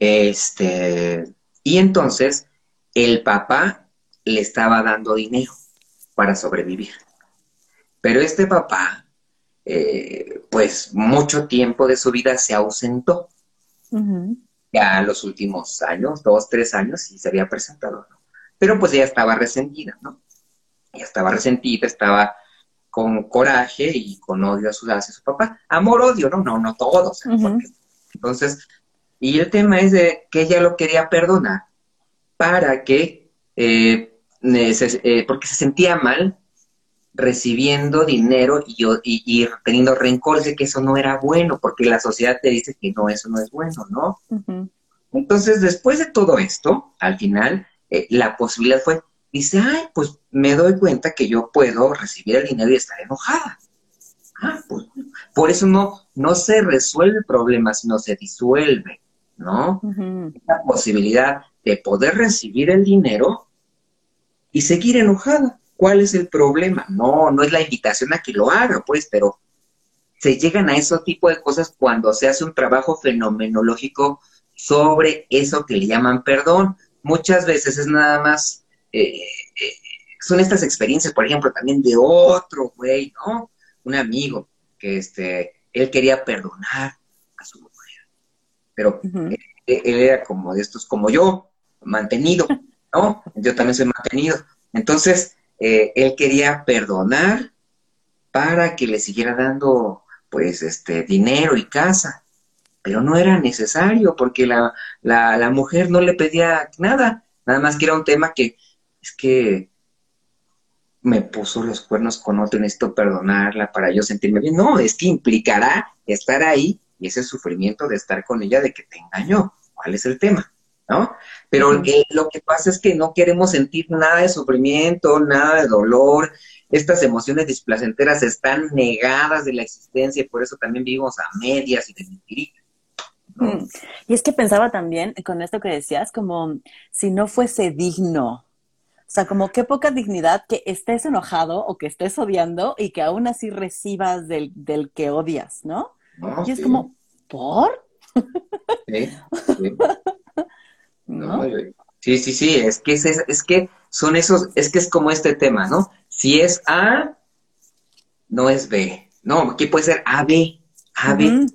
Este, y entonces el papá le estaba dando dinero para sobrevivir. Pero este papá, eh, pues mucho tiempo de su vida se ausentó. Ya los últimos años, dos, tres años, y se había presentado, ¿no? Pero pues ella estaba resentida, ¿no? Ella estaba resentida, estaba con coraje y con odio a su, hacia su papá. Amor, odio, no, no, no todos. Entonces, y el tema es de que ella lo quería perdonar para que eh, eh, porque se sentía mal recibiendo dinero y, y, teniendo rencor de que eso no era bueno, porque la sociedad te dice que no, eso no es bueno, ¿no? Entonces, después de todo esto, al final, eh, la posibilidad fue, dice, ay, pues me doy cuenta que yo puedo recibir el dinero y estar enojada. Ah, pues, por eso no, no se resuelve el problema, sino se disuelve, ¿no? La posibilidad de poder recibir el dinero y seguir enojada. ¿Cuál es el problema? No, no es la invitación a que lo haga, pues, pero se llegan a ese tipo de cosas cuando se hace un trabajo fenomenológico sobre eso que le llaman perdón. Muchas veces es nada más eh, eh, son estas experiencias, por ejemplo, también de otro güey, ¿no? Un amigo que este, él quería perdonar a su mujer, pero él, era como de estos, como yo, mantenido, [laughs] ¿no? Yo también soy mantenido. Entonces, eh, él quería perdonar para que le siguiera dando, pues, este, dinero y casa pero no era necesario porque la, la, mujer no le pedía nada, nada más que era un tema que es que me puso los cuernos con otro, necesito perdonarla para yo sentirme bien. No, es que implicará estar ahí y ese sufrimiento de estar con ella de que te engañó. ¿Cuál es el tema? ¿No? Pero lo que pasa es que no queremos sentir nada de sufrimiento, nada de dolor. Estas emociones displacenteras están negadas de la existencia y por eso también vivimos a medias y de mentiritas. Mm. Y es que pensaba también con esto que decías, como si no fuese digno. O sea, como qué poca dignidad que estés enojado o que estés odiando y que aún así recibas del, que odias, ¿no? y es como, ¿por? Sí, sí. [laughs] sí, sí, es que es, que son esos, es que es como este tema, ¿no? Si es A, no es B. No, aquí puede ser AB, AB,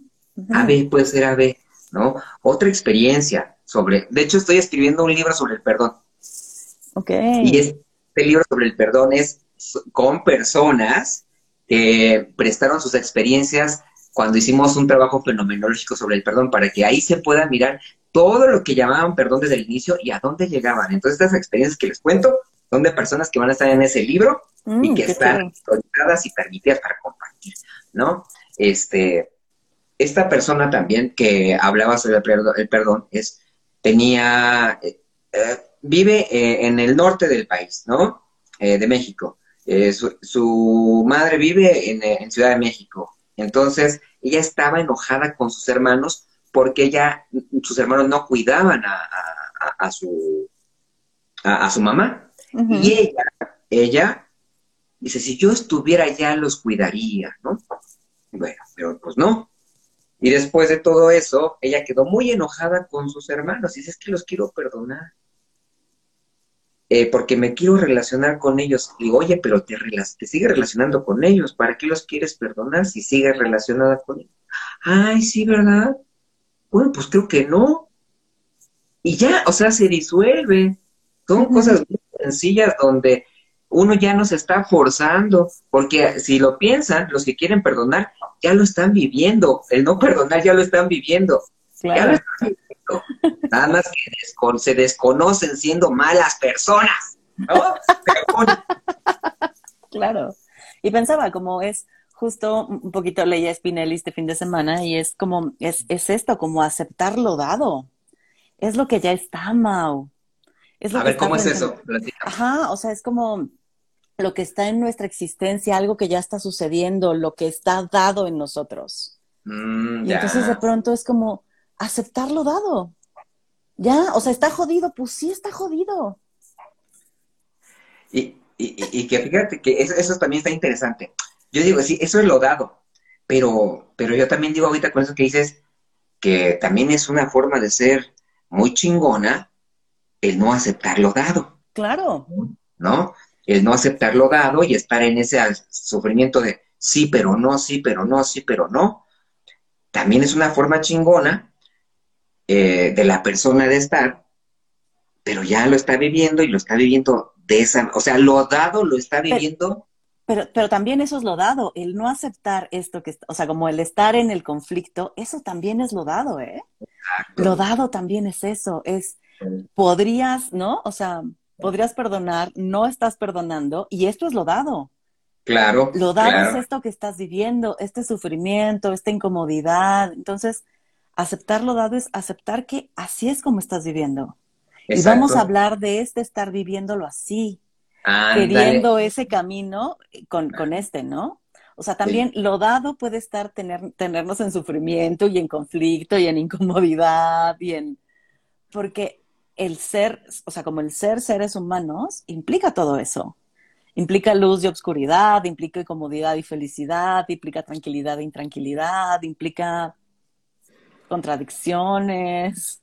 AB puede ser AB. ¿no? Otra experiencia sobre, de hecho estoy escribiendo un libro sobre el perdón. Ok. Y este libro sobre el perdón es con personas que prestaron sus experiencias cuando hicimos un trabajo fenomenológico sobre el perdón, para que ahí se pueda mirar todo lo que llamaban perdón desde el inicio y a dónde llegaban. Entonces, estas experiencias que les cuento son de personas que van a estar en ese libro y mm, que están autorizadas y permitidas para compartir, ¿no? Este, esta persona también que hablaba sobre el perdón, es, tenía, eh, eh, vive eh, en el norte del país, ¿no? de México. Su, madre vive en, Ciudad de México. Entonces, ella estaba enojada con sus hermanos porque ella, sus hermanos no cuidaban a, su, a, su mamá. Y ella, ella dice, si yo estuviera allá los cuidaría, ¿no? Bueno, pero pues no. Y después de todo eso, ella quedó muy enojada con sus hermanos y dice, es que los quiero perdonar. Eh, porque me quiero relacionar con ellos. Y oye, pero te, te sigues relacionando con ellos. ¿Para qué los quieres perdonar si sigues relacionada con ellos? Ay, sí, ¿verdad? Bueno, pues creo que no. Y ya, o sea, se disuelve. Son cosas muy sencillas donde uno ya no se está forzando, porque si lo piensan, los que quieren perdonar ya lo están viviendo, el no perdonar ya lo están viviendo. Ya lo están viviendo. Nada más que se desconocen siendo malas personas, ¿no? [laughs] claro. Y pensaba, como es justo un poquito leía Spinelli este fin de semana y es como, es, es esto, como aceptar lo dado. Es lo que ya está, Mau. Es A ver, ¿cómo es eso? Ajá, o sea, es como lo que está en nuestra existencia, algo que ya está sucediendo, lo que está dado en nosotros. Mm, y entonces de pronto es como aceptar lo dado. Ya, o sea, está jodido, pues sí está jodido. Y, y, que fíjate que eso, eso, también está interesante. Yo digo, sí, eso es lo dado, pero, pero yo también digo ahorita con eso que dices, que también es una forma de ser muy chingona el no aceptar lo dado. Claro. ¿No? el no aceptar lo dado y estar en ese sufrimiento de sí, pero no, sí, pero no, sí, pero no, también es una forma chingona eh, de la persona de estar, pero ya lo está viviendo y lo está viviendo de esa, o sea, lo dado lo está viviendo. Pero, pero, también eso es lo dado, el no aceptar esto que, o sea, como el estar en el conflicto, eso también es lo dado, ¿eh? Lo dado también es eso, es, podrías, ¿no? O sea, podrías perdonar, no estás perdonando y esto es lo dado. Claro. Lo dado es esto que estás viviendo, este sufrimiento, esta incomodidad. Entonces, aceptar lo dado es aceptar que así es como estás viviendo. Y vamos a hablar de este estar viviéndolo así, queriendo ese camino con, con, este, ¿no? O sea, también lo dado puede estar tener, tenernos en sufrimiento y en conflicto y en incomodidad y en... Porque el ser, o sea, como el ser seres humanos, implica todo eso. Implica luz y obscuridad, implica incomodidad y felicidad, implica tranquilidad e intranquilidad, implica contradicciones.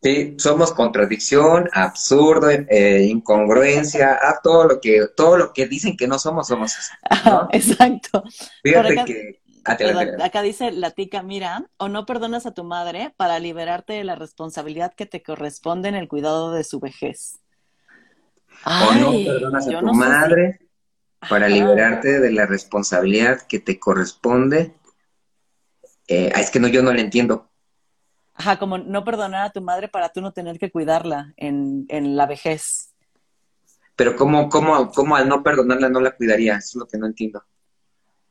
Sí, somos contradicción, absurdo, eh, incongruencia, a todo lo que todo lo que dicen que no somos, somos eso. [laughs] exacto. Fíjate que acá dice la tica, mira, o no perdonas a tu madre para liberarte de la responsabilidad que te corresponde en el cuidado de su vejez. o no perdonas a tu madre para liberarte de la responsabilidad que te corresponde. Eh, es que no, yo no le entiendo. Ajá, como no perdonar a tu madre para tú no tener que cuidarla en, en la vejez. Pero ¿cómo, cómo, cómo al no perdonarla no la cuidaría? Eso es lo que no entiendo.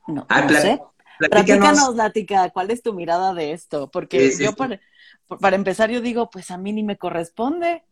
No, ah, no sé. Platícanos, Lática, ¿cuál es tu mirada de esto? Porque yo, Para, para, empezar, yo digo, pues a mí ni me corresponde.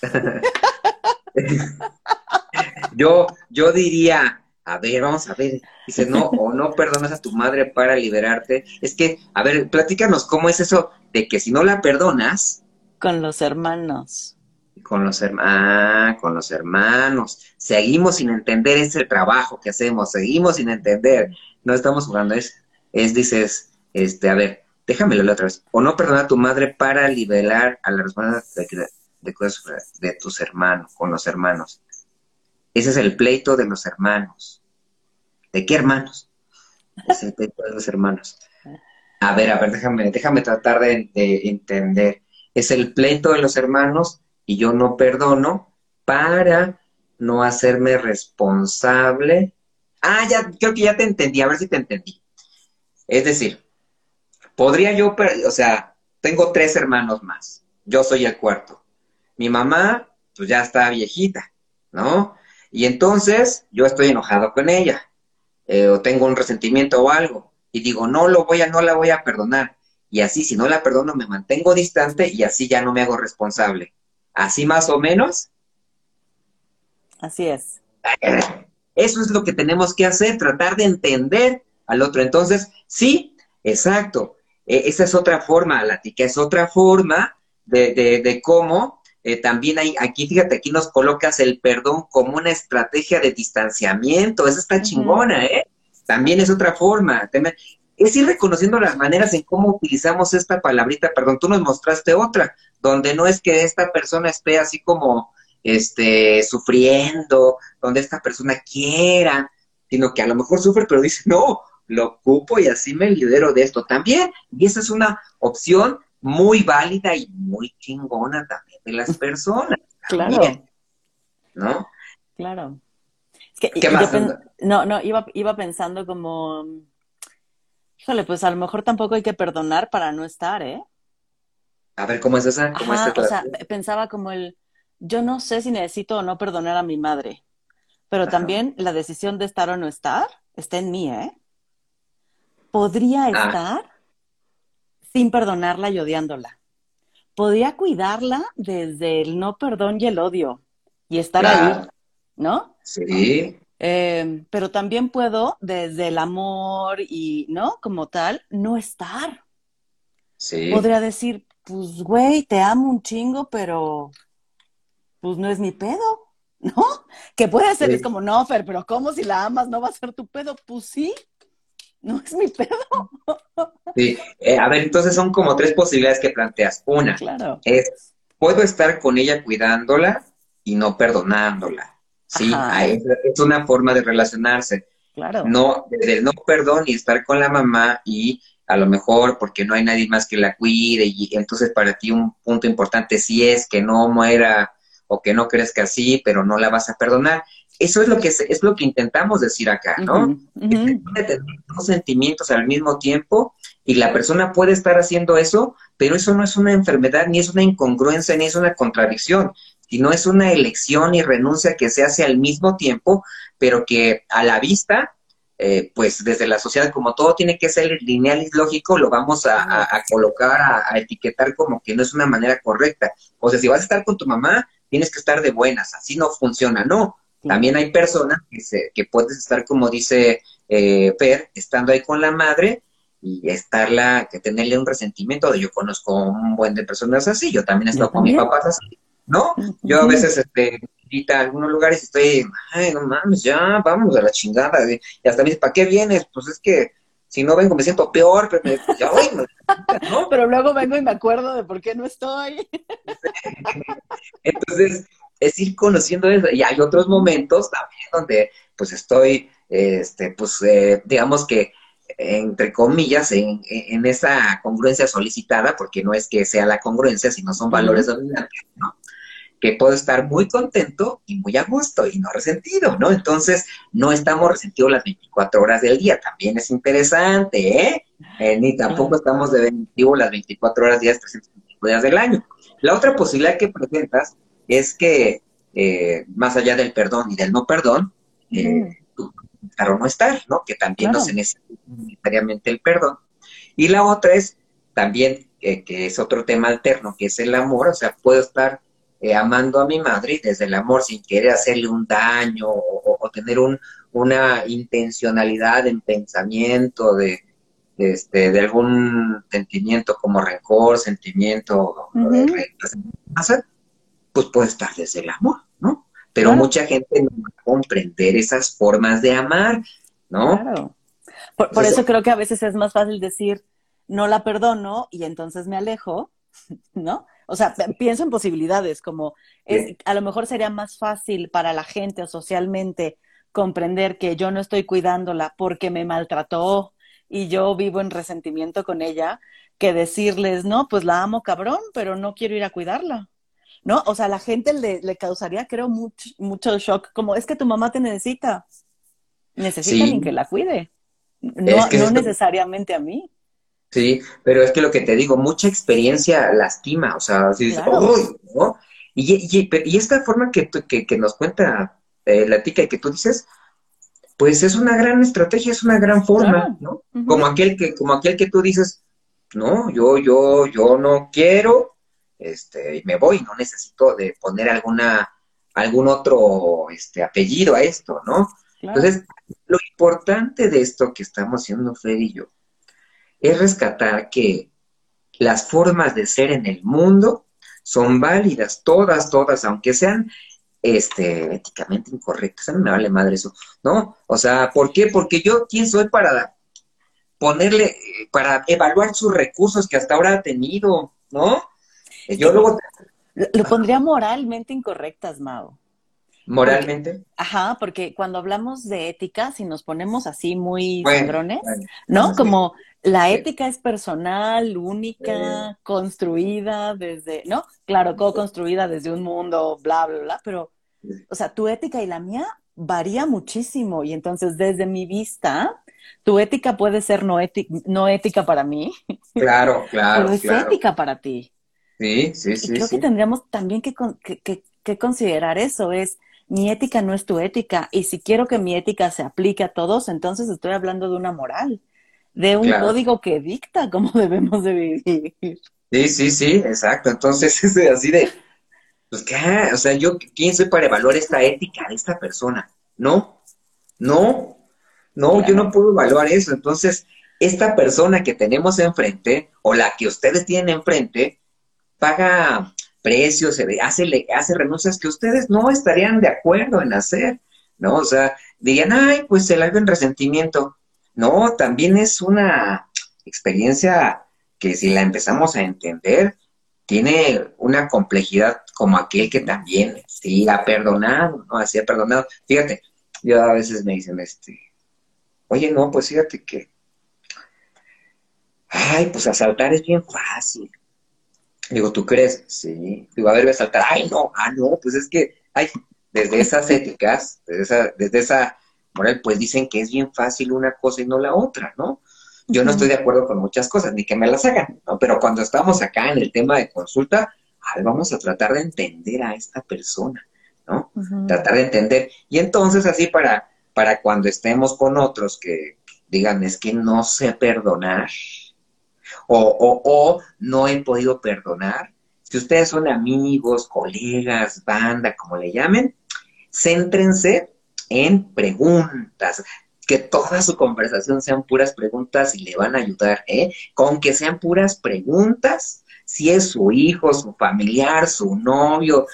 [laughs] yo, yo diría, a ver, vamos a ver, dice, no, o no perdonas a tu madre para liberarte. Es que, a ver, platícanos, ¿cómo es eso de que si no la perdonas... Con los hermanos. Con los hermanos, ah, con los hermanos. Seguimos sin entender ese trabajo que hacemos, seguimos sin entender. No estamos jugando, es, es dices, este, a ver, déjamelo la otra vez. O no perdonar a tu madre para liberar a la responsabilidad de, de, de tus hermanos, con los hermanos. Ese es el pleito de los hermanos. ¿De qué hermanos? Es el pleito de los hermanos. A ver, a ver, déjame, déjame tratar de, entender. Es el pleito de los hermanos y yo no perdono para no hacerme responsable. Ah, ya, creo que ya te entendí, a ver si te entendí. Es decir, podría yo, o sea, tengo tres hermanos más. Yo soy el cuarto. Mi mamá, pues ya está viejita, ¿no? Y entonces yo estoy enojado con ella, eh, o tengo un resentimiento o algo, y digo, no lo voy a, no la voy a perdonar. Y así, si no la perdono, me mantengo distante y así ya no me hago responsable. Así más o menos. Así es. Eso es lo que tenemos que hacer, tratar de entender al otro. Entonces, sí, exacto. E, esa es otra forma, la tica es otra forma de, de, de cómo eh, también hay, aquí, fíjate, aquí nos colocas el perdón como una estrategia de distanciamiento. Esa está chingona, ¿eh? También es otra forma. Es ir reconociendo las maneras en cómo utilizamos esta palabrita, perdón, tú nos mostraste otra, donde no es que esta persona esté así como este sufriendo, donde esta persona quiera, sino que a lo mejor sufre, pero dice, no, lo ocupo y así me libero de esto también. Y esa es una opción muy válida y muy chingona también de las personas. Claro. ¿No? Claro. ¿Qué más? No, no, iba, iba pensando como, híjole, pues a lo mejor tampoco hay que perdonar para no estar, ¿eh? A ver, ¿cómo es esa? ¿Cómo o sea, pensaba como el, yo no sé si necesito o no perdonar a mi madre, pero también la decisión de estar o no estar está en mí, ¿eh? Podría ah. estar sin perdonarla y odiándola. Podía cuidarla desde el no perdón y el odio y estar ahí, ¿no? Sí. Eh, pero también puedo desde el amor y, ¿no? Como tal, no estar. Sí. Podría decir, pues, güey, te amo un chingo, pero pues no es mi pedo, ¿no? [laughs] Que puede ser, es como, no, Fer, pero ¿cómo si la amas no va a ser tu pedo? Pues sí, no es mi pedo. Sí, eh, a ver, entonces son como tres posibilidades que planteas. Una es, puedo estar con ella cuidándola y no perdonándola. Sí, es, una forma de relacionarse. Claro. No, desde el no perdón y estar con la mamá y a lo mejor porque no hay nadie más que la cuide y entonces para ti un punto importante sí es que no muera o que no crezca así, pero no la vas a perdonar. Eso es lo que es, lo que intentamos decir acá, ¿no? tener dos sentimientos al mismo tiempo y la persona puede estar haciendo eso, pero eso no es una enfermedad, ni es una incongruencia, ni es una contradicción, sino es una elección y renuncia que se hace al mismo tiempo, pero que a la vista, eh, pues desde la sociedad, como todo tiene que ser lineal y lógico, lo vamos a, colocar, a, a, etiquetar como que no es una manera correcta. O sea, si vas a estar con tu mamá, tienes que estar de buenas, así no funciona, no. También hay personas que, se, que puedes estar, como dice eh, Per, estando ahí con la madre y estarla, que tenerle un resentimiento. Yo conozco un buen de personas así, yo también he estado con mis papás así, ¿no? Yo a veces, este, a algunos lugares y estoy, ay, no mames, ya, vamos a la chingada. Y hasta me dice, ¿para qué vienes? Pues es que si no vengo me siento peor, pero, ya voy, ¿no? [laughs] pero luego vengo y me acuerdo de por qué no estoy. [laughs] Entonces, es ir conociendo eso. Y hay otros momentos también donde pues estoy, este, pues eh, digamos que entre comillas, en, en, esa congruencia solicitada, porque no es que sea la congruencia, sino son valores dominantes, ¿no? Que puedo estar muy contento y muy a gusto y no resentido, ¿no? Entonces, no estamos resentidos las 24 horas del día, también es interesante, ¿eh? eh ni tampoco estamos de las 24 horas días, 365 días del año. La otra posibilidad que presentas es que, eh, más allá del perdón y del no perdón, eh, no estar, ¿no? Que también no se necesita necesariamente el perdón. Y la otra es también, eh, que es otro tema alterno, que es el amor, o sea, puedo estar eh, amando a mi madre desde el amor sin querer hacerle un daño o, tener un, una intencionalidad en pensamiento de, este, de algún sentimiento como rencor, sentimiento, pues puede estar desde el amor, ¿no? Pero mucha gente no va a comprender esas formas de amar, ¿no? Claro. Por, eso creo que a veces es más fácil decir, no la perdono y entonces me alejo, [laughs] ¿no? O sea, pienso en posibilidades, como es, a lo mejor sería más fácil para la gente o socialmente comprender que yo no estoy cuidándola porque me maltrató y yo vivo en resentimiento con ella, que decirles, no, pues la amo cabrón, pero no quiero ir a cuidarla. ¿No? O sea, a la gente le, le causaría, creo, mucho, mucho shock, como es que tu mamá te necesita. Necesita alguien que la cuide. No, no necesariamente a mí. Sí, pero es que lo que te digo, mucha experiencia lastima, o sea, así ¿no? Y, y, y, esta forma que, que, que nos cuenta eh, la tica y que tú dices, pues es una gran estrategia, es una gran forma, ¿no? Como aquel que, como aquel que tú dices, no, yo, yo, yo no quiero, este, me voy, no necesito de poner alguna, algún otro este, apellido a esto, ¿no? Entonces, lo importante de esto que estamos haciendo Fred y yo es rescatar que las formas de ser en el mundo son válidas, todas, todas, aunque sean este, éticamente incorrectas. A mí me vale madre eso, ¿no? O sea, ¿por qué? Porque yo, ¿quién soy para ponerle, para evaluar sus recursos que hasta ahora ha tenido, ¿no? Yo luego... Lo, pondría moralmente incorrectas, Mao. ¿Moralmente? ajá, porque cuando hablamos de ética, si nos ponemos así muy bueno, ¿no? Como la ética es personal, única, construida desde, ¿no? Claro, co-construida desde un mundo, bla, bla, bla, pero, o sea, tu ética y la mía varía muchísimo y entonces desde mi vista, tu ética puede ser no, no ética para mí. Claro, [laughs] claro. Pero es ética para ti. Sí, sí, sí. Y creo que tendríamos también que, que, considerar eso, es mi ética no es tu ética, y si quiero que mi ética se aplique a todos, entonces estoy hablando de una moral, de un código que dicta cómo [laughs] debemos de vivir. Sí, sí, sí, exacto. Entonces [laughs] es así de, pues qué, o sea, yo, ¿quién soy para evaluar esta ética de esta persona? No, no, no, yo no puedo evaluar eso. Entonces, esta persona que tenemos enfrente, o la que ustedes tienen enfrente, paga precios, hace, hace renuncias que ustedes no estarían de acuerdo en hacer, ¿no? O sea, digan, ay, pues se le en resentimiento. No, también es una experiencia que si la empezamos a entender, tiene una complejidad como aquel que también sí ha perdonado, ¿no? Así ha perdonado. Fíjate, yo a veces me dicen, este, oye, no, pues fíjate que, ay, pues asaltar es bien fácil. Digo, ¿tú crees? Sí. Digo, a ver, voy a saltar. Ay, no, ah, no, pues es que, ay, desde esas éticas, desde esa, desde esa moral, pues dicen que es bien fácil una cosa y no la otra, ¿no? Yo no estoy de acuerdo con muchas cosas, ni que me las hagan, ¿no? Pero cuando estamos acá en el tema de consulta, vamos a tratar de entender a esta persona, ¿no? Tratar de entender. Y entonces, así para, para cuando estemos con otros que digan, es que no sé perdonar, o, o, no he podido perdonar. Si ustedes son amigos, colegas, banda, como le llamen, céntrense en preguntas, que toda su conversación sean puras preguntas y le van a ayudar, ¿eh? Con que sean puras preguntas, si es su hijo, su familiar, su novio,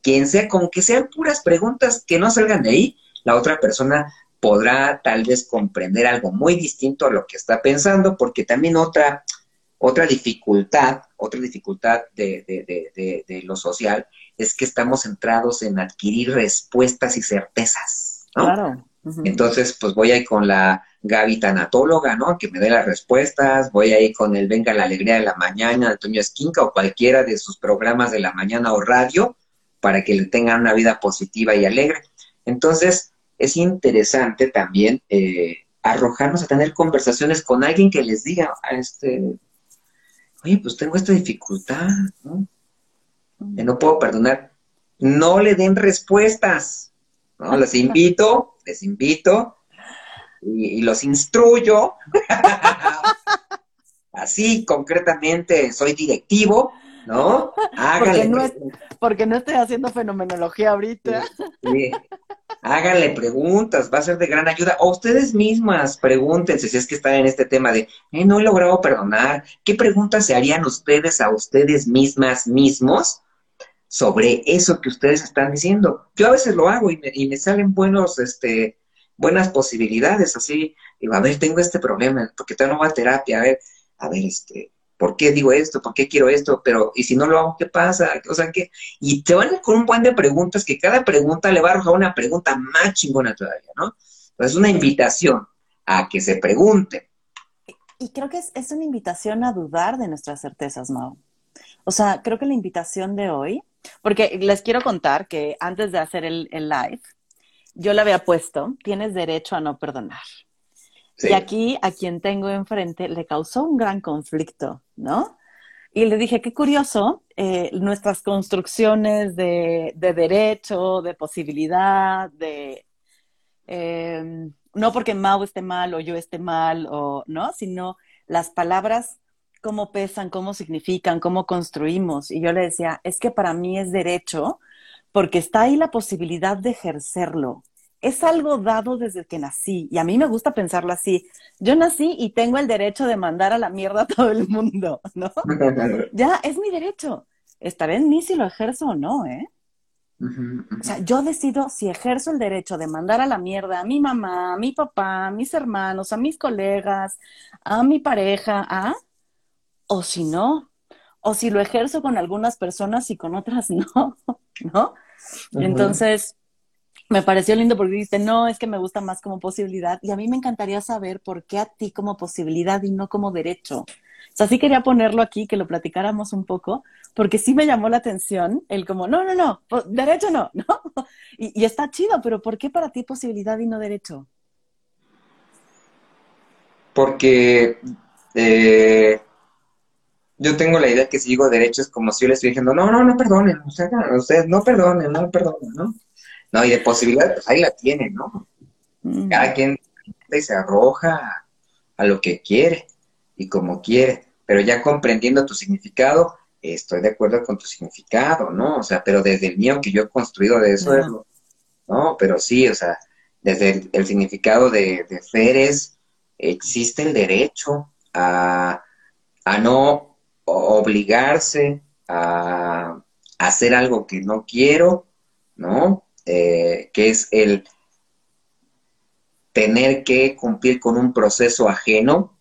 quien sea, con que sean puras preguntas que no salgan de ahí, la otra persona podrá tal vez comprender algo muy distinto a lo que está pensando, porque también otra, otra dificultad, otra dificultad de, de, de, lo social es que estamos centrados en adquirir respuestas y certezas. Claro. Entonces, pues voy ahí con la Gaby tanatóloga, ¿no? Que me dé las respuestas, voy ahí con el Venga la Alegría de la Mañana, Antonio Esquinca o cualquiera de sus programas de la mañana o radio, para que le tengan una vida positiva y alegre. Entonces, es interesante también eh, arrojarnos a tener conversaciones con alguien que les diga, a este, oye, pues tengo esta dificultad, ¿no? Que no puedo perdonar. No le den respuestas, ¿no? Les invito, les invito y, los instruyo. [laughs] Así, concretamente, soy directivo, ¿no? Háganle. Porque no, porque no estoy haciendo fenomenología ahorita. Sí, Háganle preguntas, va a ser de gran ayuda. O ustedes mismas pregúntense si es que están en este tema de, eh, no he logrado perdonar. ¿Qué preguntas se harían ustedes a ustedes mismas mismos sobre eso que ustedes están diciendo? Yo a veces lo hago y me, y me salen buenos, este, buenas posibilidades, así, digo, a ver, tengo este problema, porque tengo nueva terapia, a ver, a ver, este, ¿por qué digo esto? ¿Por qué quiero esto? Pero, ¿y si no lo hago, qué pasa? O sea, que, y te van con un buen de preguntas que cada pregunta le va a arrojar una pregunta más chingona todavía, ¿no? Entonces, es una invitación a que se pregunten. Y creo que es, una invitación a dudar de nuestras certezas, Mau. O sea, creo que la invitación de hoy, porque les quiero contar que antes de hacer el, el live, yo le había puesto, tienes derecho a no perdonar. Y aquí a quien tengo enfrente le causó un gran conflicto, ¿no? Y le dije, qué curioso, eh, nuestras construcciones de, derecho, de posibilidad, de... Em, no porque Mao esté mal o yo esté mal, o, ¿no? Sino las palabras, cómo pesan, cómo significan, cómo construimos. Y yo le decía, es que para mí es derecho porque está ahí la posibilidad de ejercerlo es algo dado desde que nací y a mí me gusta pensarlo así. Yo nací y tengo el derecho de mandar a la mierda a todo el mundo, ¿no? [laughs] ya, es mi derecho. Estaré en mí si lo ejerzo o no, ¿eh? O sea, yo decido si ejerzo el derecho de mandar a la mierda a mi mamá, a mi papá, a mis hermanos, a mis colegas, a mi pareja, ¿ah? O si no, o si lo ejerzo con algunas personas y con otras [laughs] no, ¿no? Entonces, me pareció lindo porque dijiste, no, es que me gusta más como posibilidad. Y a mí me encantaría saber por qué a ti como posibilidad y no como derecho. O sea, sí quería ponerlo aquí, que lo platicáramos un poco, porque sí me llamó la atención el como, no, no, no, derecho no, [laughs] ¿no? Y, está chido, pero ¿por qué para ti posibilidad y no derecho? Porque eh, yo tengo la idea que si digo derecho es como si yo le estoy diciendo, no, no, no perdonen, sea, ustedes no perdonen, no perdonen, ¿no? No, y de posibilidad, pues ahí la tienen, ¿no? Mm. Cada quien se arroja a lo que quiere y como quiere, pero ya comprendiendo tu significado, estoy de acuerdo con tu significado, ¿no? O sea, pero desde el mío que yo he construido de eso, ¿no? Pero sí, o sea, desde el, significado de, de Feres, existe el derecho a, a no obligarse a hacer algo que no quiero, ¿no? Eh, que es el tener que cumplir con un proceso ajeno,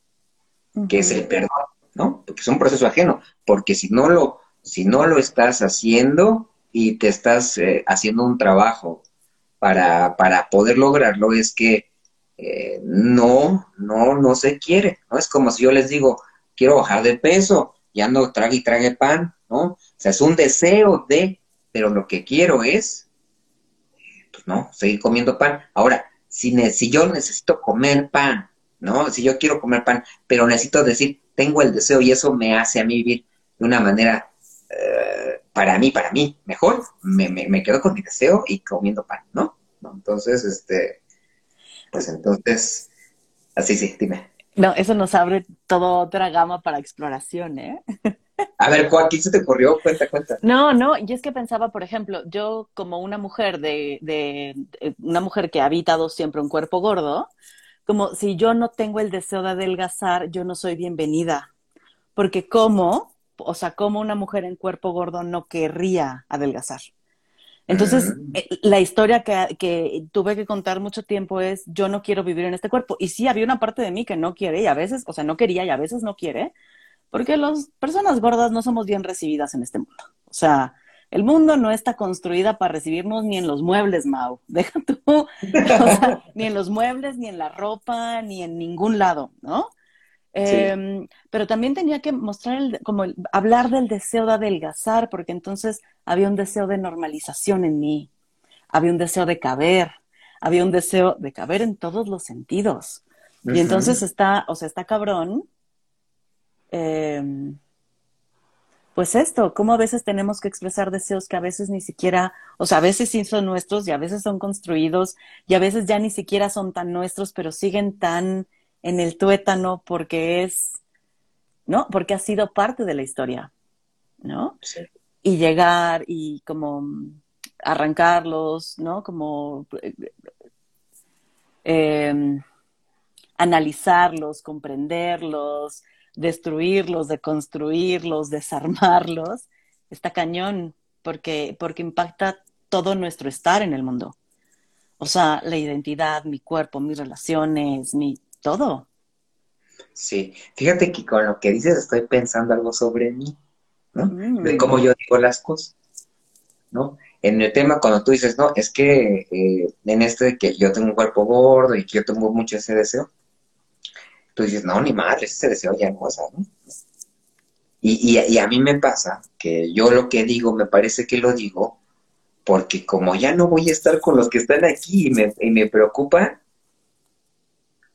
que es el perdón, ¿no? Porque es un proceso ajeno, porque si no lo, si no lo estás haciendo y te estás eh, haciendo un trabajo para, para poder lograrlo, es que eh, no, no, no se quiere, ¿no? Es como si yo les digo, quiero bajar de peso, ya no trague y trague pan, ¿no? O sea, es un deseo de, pero lo que quiero es pues no, seguir comiendo pan. Ahora, si, si yo necesito comer pan, ¿no? Si yo quiero comer pan, pero necesito decir, tengo el deseo y eso me hace a mí vivir de una manera, eh, para mí, para mí, mejor, me, me, quedo con mi deseo y comiendo pan, ¿no? Entonces, este, pues entonces, así sí, dime. No, eso nos abre toda otra gama para exploración, ¿eh? A ver, ¿quién se te ocurrió? Cuenta, cuenta. No, no, y es que pensaba, por ejemplo, yo como una mujer de, de, una mujer que ha habitado siempre un cuerpo gordo, como si yo no tengo el deseo de adelgazar, yo no soy bienvenida. Porque como, o sea, como una mujer en cuerpo gordo no querría adelgazar. Entonces, eh, la historia que, que, tuve que contar mucho tiempo es, yo no quiero vivir en este cuerpo. Y sí, había una parte de mí que no quiere y a veces, o sea, no quería y a veces no quiere, porque las personas gordas no somos bien recibidas en este mundo. O sea, el mundo no está construida para recibirnos ni en los muebles, Mau. [laughs] Deja tú, o sea, ni en los muebles, ni en la ropa, ni en ningún lado, ¿no? Em, pero también tenía que mostrar, el, como hablar del deseo de adelgazar, porque entonces había un deseo de normalización en mí, había un deseo de caber, había un deseo de caber en todos los sentidos. Y entonces está, o sea, está cabrón. Eh, pues esto, cómo a veces tenemos que expresar deseos que a veces ni siquiera, o sea, a veces sí son nuestros y a veces son construidos y a veces ya ni siquiera son tan nuestros, pero siguen tan en el tuétano porque es, ¿no? Porque ha sido parte de la historia, ¿no? Sí. Y llegar y como arrancarlos, ¿no? Como eh, analizarlos, comprenderlos, destruirlos, deconstruirlos, desarmarlos, está cañón, porque, porque impacta todo nuestro estar en el mundo. O sea, la identidad, mi cuerpo, mis relaciones, mi todo. Sí, fíjate que con lo que dices estoy pensando algo sobre mí, ¿no? Mm. De cómo yo digo las cosas, ¿no? En el tema cuando tú dices, no, es que eh, en este de que yo tengo un cuerpo gordo y que yo tengo mucho ese deseo, tú dices, no, ni madre, ese deseo ya no, ¿no? Y, y, a mí me pasa que yo lo que digo, me parece que lo digo, porque como ya no voy a estar con los que están aquí y me, y me preocupa,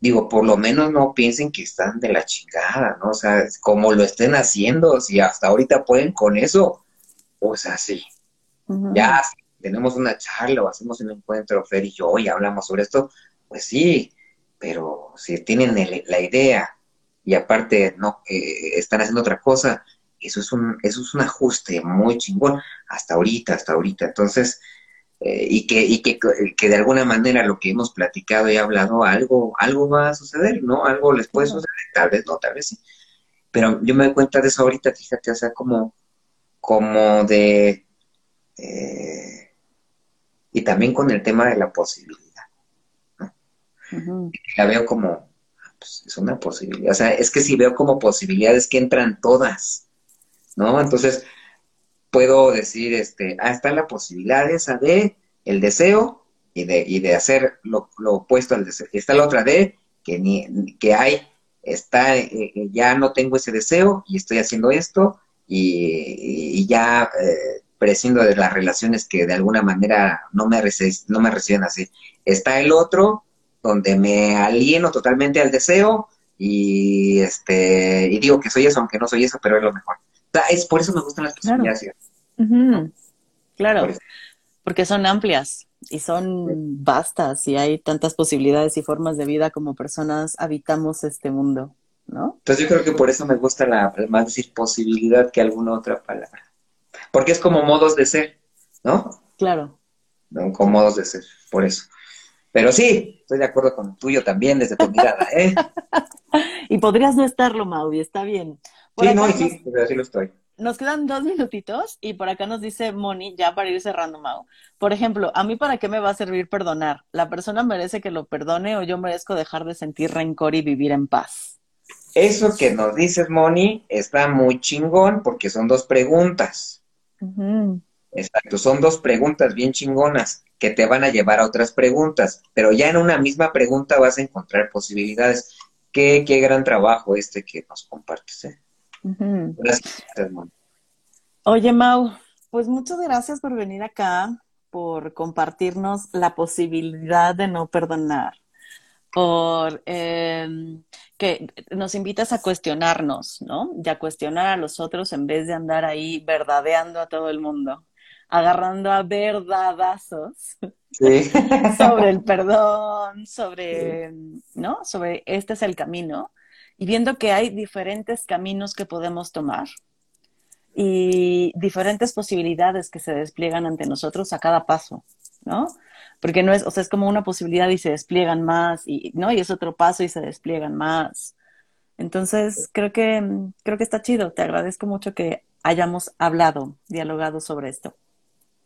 digo, por lo menos no piensen que están de la chingada, ¿no? O sea, como lo estén haciendo, si hasta ahorita pueden con eso, pues así. Ya tenemos una charla o hacemos un encuentro, Fer y yo, y hablamos sobre esto, pues sí, pero si tienen la idea y aparte no eh, están haciendo otra cosa, eso es un eso es un ajuste muy chingón hasta ahorita, hasta ahorita. Entonces, eh, y que y que, que, de alguna manera lo que hemos platicado y hablado algo algo va a suceder, ¿no? Algo les puede suceder, tal vez no, tal vez sí. Pero yo me doy cuenta de eso ahorita, fíjate, o sea, como como de eh, y también con el tema de la posibilidad la veo como, pues, es una posibilidad. O sea, es que si veo como posibilidades que entran todas, ¿no? Entonces, puedo decir, este, ah, está la posibilidad esa de el deseo y de, y de hacer lo, opuesto al deseo. Está la otra de que, ni, que hay, está, eh, eh, ya no tengo ese deseo y estoy haciendo esto y, ya eh, de las relaciones que de alguna manera no me, no me reciben así. Está el otro donde me alieno totalmente al deseo y este y digo que soy eso aunque no soy eso, pero es lo mejor. es por eso me gustan las posibilidades. Claro, porque son amplias y son vastas y hay tantas posibilidades y formas de vida como personas habitamos este mundo, ¿no? Entonces yo creo que por eso me gusta la más decir posibilidad que alguna otra palabra. Porque es como modos de ser, ¿no? Claro. Como modos de ser, por eso. Pero sí, estoy de acuerdo con el tuyo también desde tu mirada, ¿eh? [laughs] y podrías no estarlo, Maui, está bien. sí, no, y sí, pero así lo estoy. Nos quedan dos minutitos y por acá nos dice Moni, ya para ir cerrando, Mau. Por ejemplo, ¿a mí para qué me va a servir perdonar? ¿La persona merece que lo perdone o yo merezco dejar de sentir rencor y vivir en paz? Eso que nos dices, Moni, está muy chingón porque son dos preguntas. Exacto, son dos preguntas bien chingonas que te van a llevar a otras preguntas, pero ya en una misma pregunta vas a encontrar posibilidades. Qué, qué gran trabajo este que nos compartes. ¿eh? Gracias, Oye, Mau, pues muchas gracias por venir acá, por compartirnos la posibilidad de no perdonar, por em, que nos invitas a cuestionarnos, ¿no? Y a cuestionar a los otros en vez de andar ahí verdadeando a todo el mundo agarrando a verdadazos [laughs] sobre el [laughs] perdón, sobre, ¿no? Sobre este es el camino y viendo que hay diferentes caminos que podemos tomar y diferentes posibilidades que se despliegan ante nosotros a cada paso, ¿no? Porque no es, o sea, es como una posibilidad y se despliegan más y, ¿no? Y es otro paso y se despliegan más. Entonces, creo que, creo que está chido. Te agradezco mucho que hayamos hablado, dialogado sobre esto.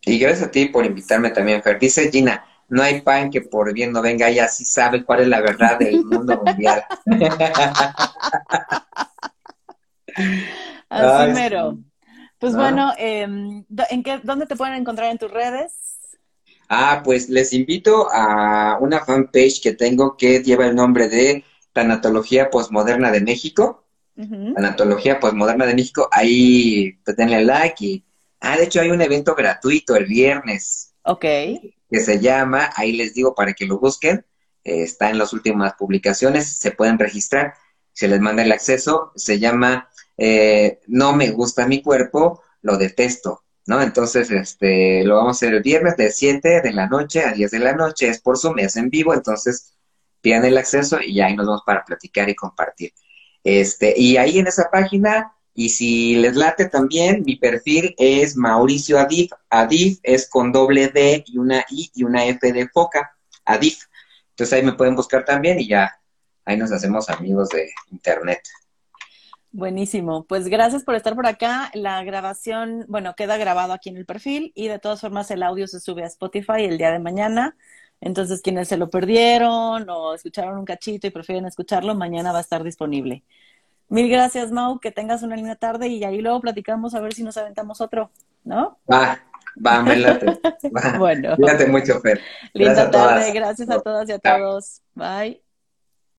Y gracias a ti por invitarme también, Fer. Dice Gina, no hay pan que por bien no venga, ella sí sabe cuál es la verdad del mundo mundial. [laughs] Así mero. Pues bueno, em, ¿en qué, ¿dónde te pueden encontrar en tus redes? Ah, pues les invito a una fanpage que tengo que lleva el nombre de Tanatología Postmoderna de México. Tanatología Postmoderna de México. Ahí pues denle like y... Ah, de hecho hay un evento gratuito el viernes. Ok. Que se llama, ahí les digo para que lo busquen, eh, está en las últimas publicaciones, se pueden registrar, se les manda el acceso, se llama eh, No me gusta mi cuerpo, lo detesto. ¿no? Entonces, este, lo vamos a hacer el viernes de 7 de la noche a 10 de la noche, es por Zoom, es en vivo, entonces pidan el acceso y ya ahí nos vamos para platicar y compartir. Este, y ahí en esa página, y si les late también, mi perfil es Mauricio Adif, Adif es con doble D y una I y una F de foca, Adif. Entonces ahí me pueden buscar también y ya ahí nos hacemos amigos de internet. Buenísimo. Pues gracias por estar por acá. La grabación, bueno, queda grabado aquí en el perfil y de todas formas el audio se sube a Spotify el día de mañana. Entonces, quienes se lo perdieron o escucharon un cachito y prefieren escucharlo, mañana va a estar disponible. Mil gracias, Mau. Que tengas una linda tarde y ahí luego platicamos a ver si nos aventamos otro, ¿no? Va, va, me late. [laughs] Bueno. Cuídate mucho, Fer. Linda tarde. Gracias a todas y a todos. Bye.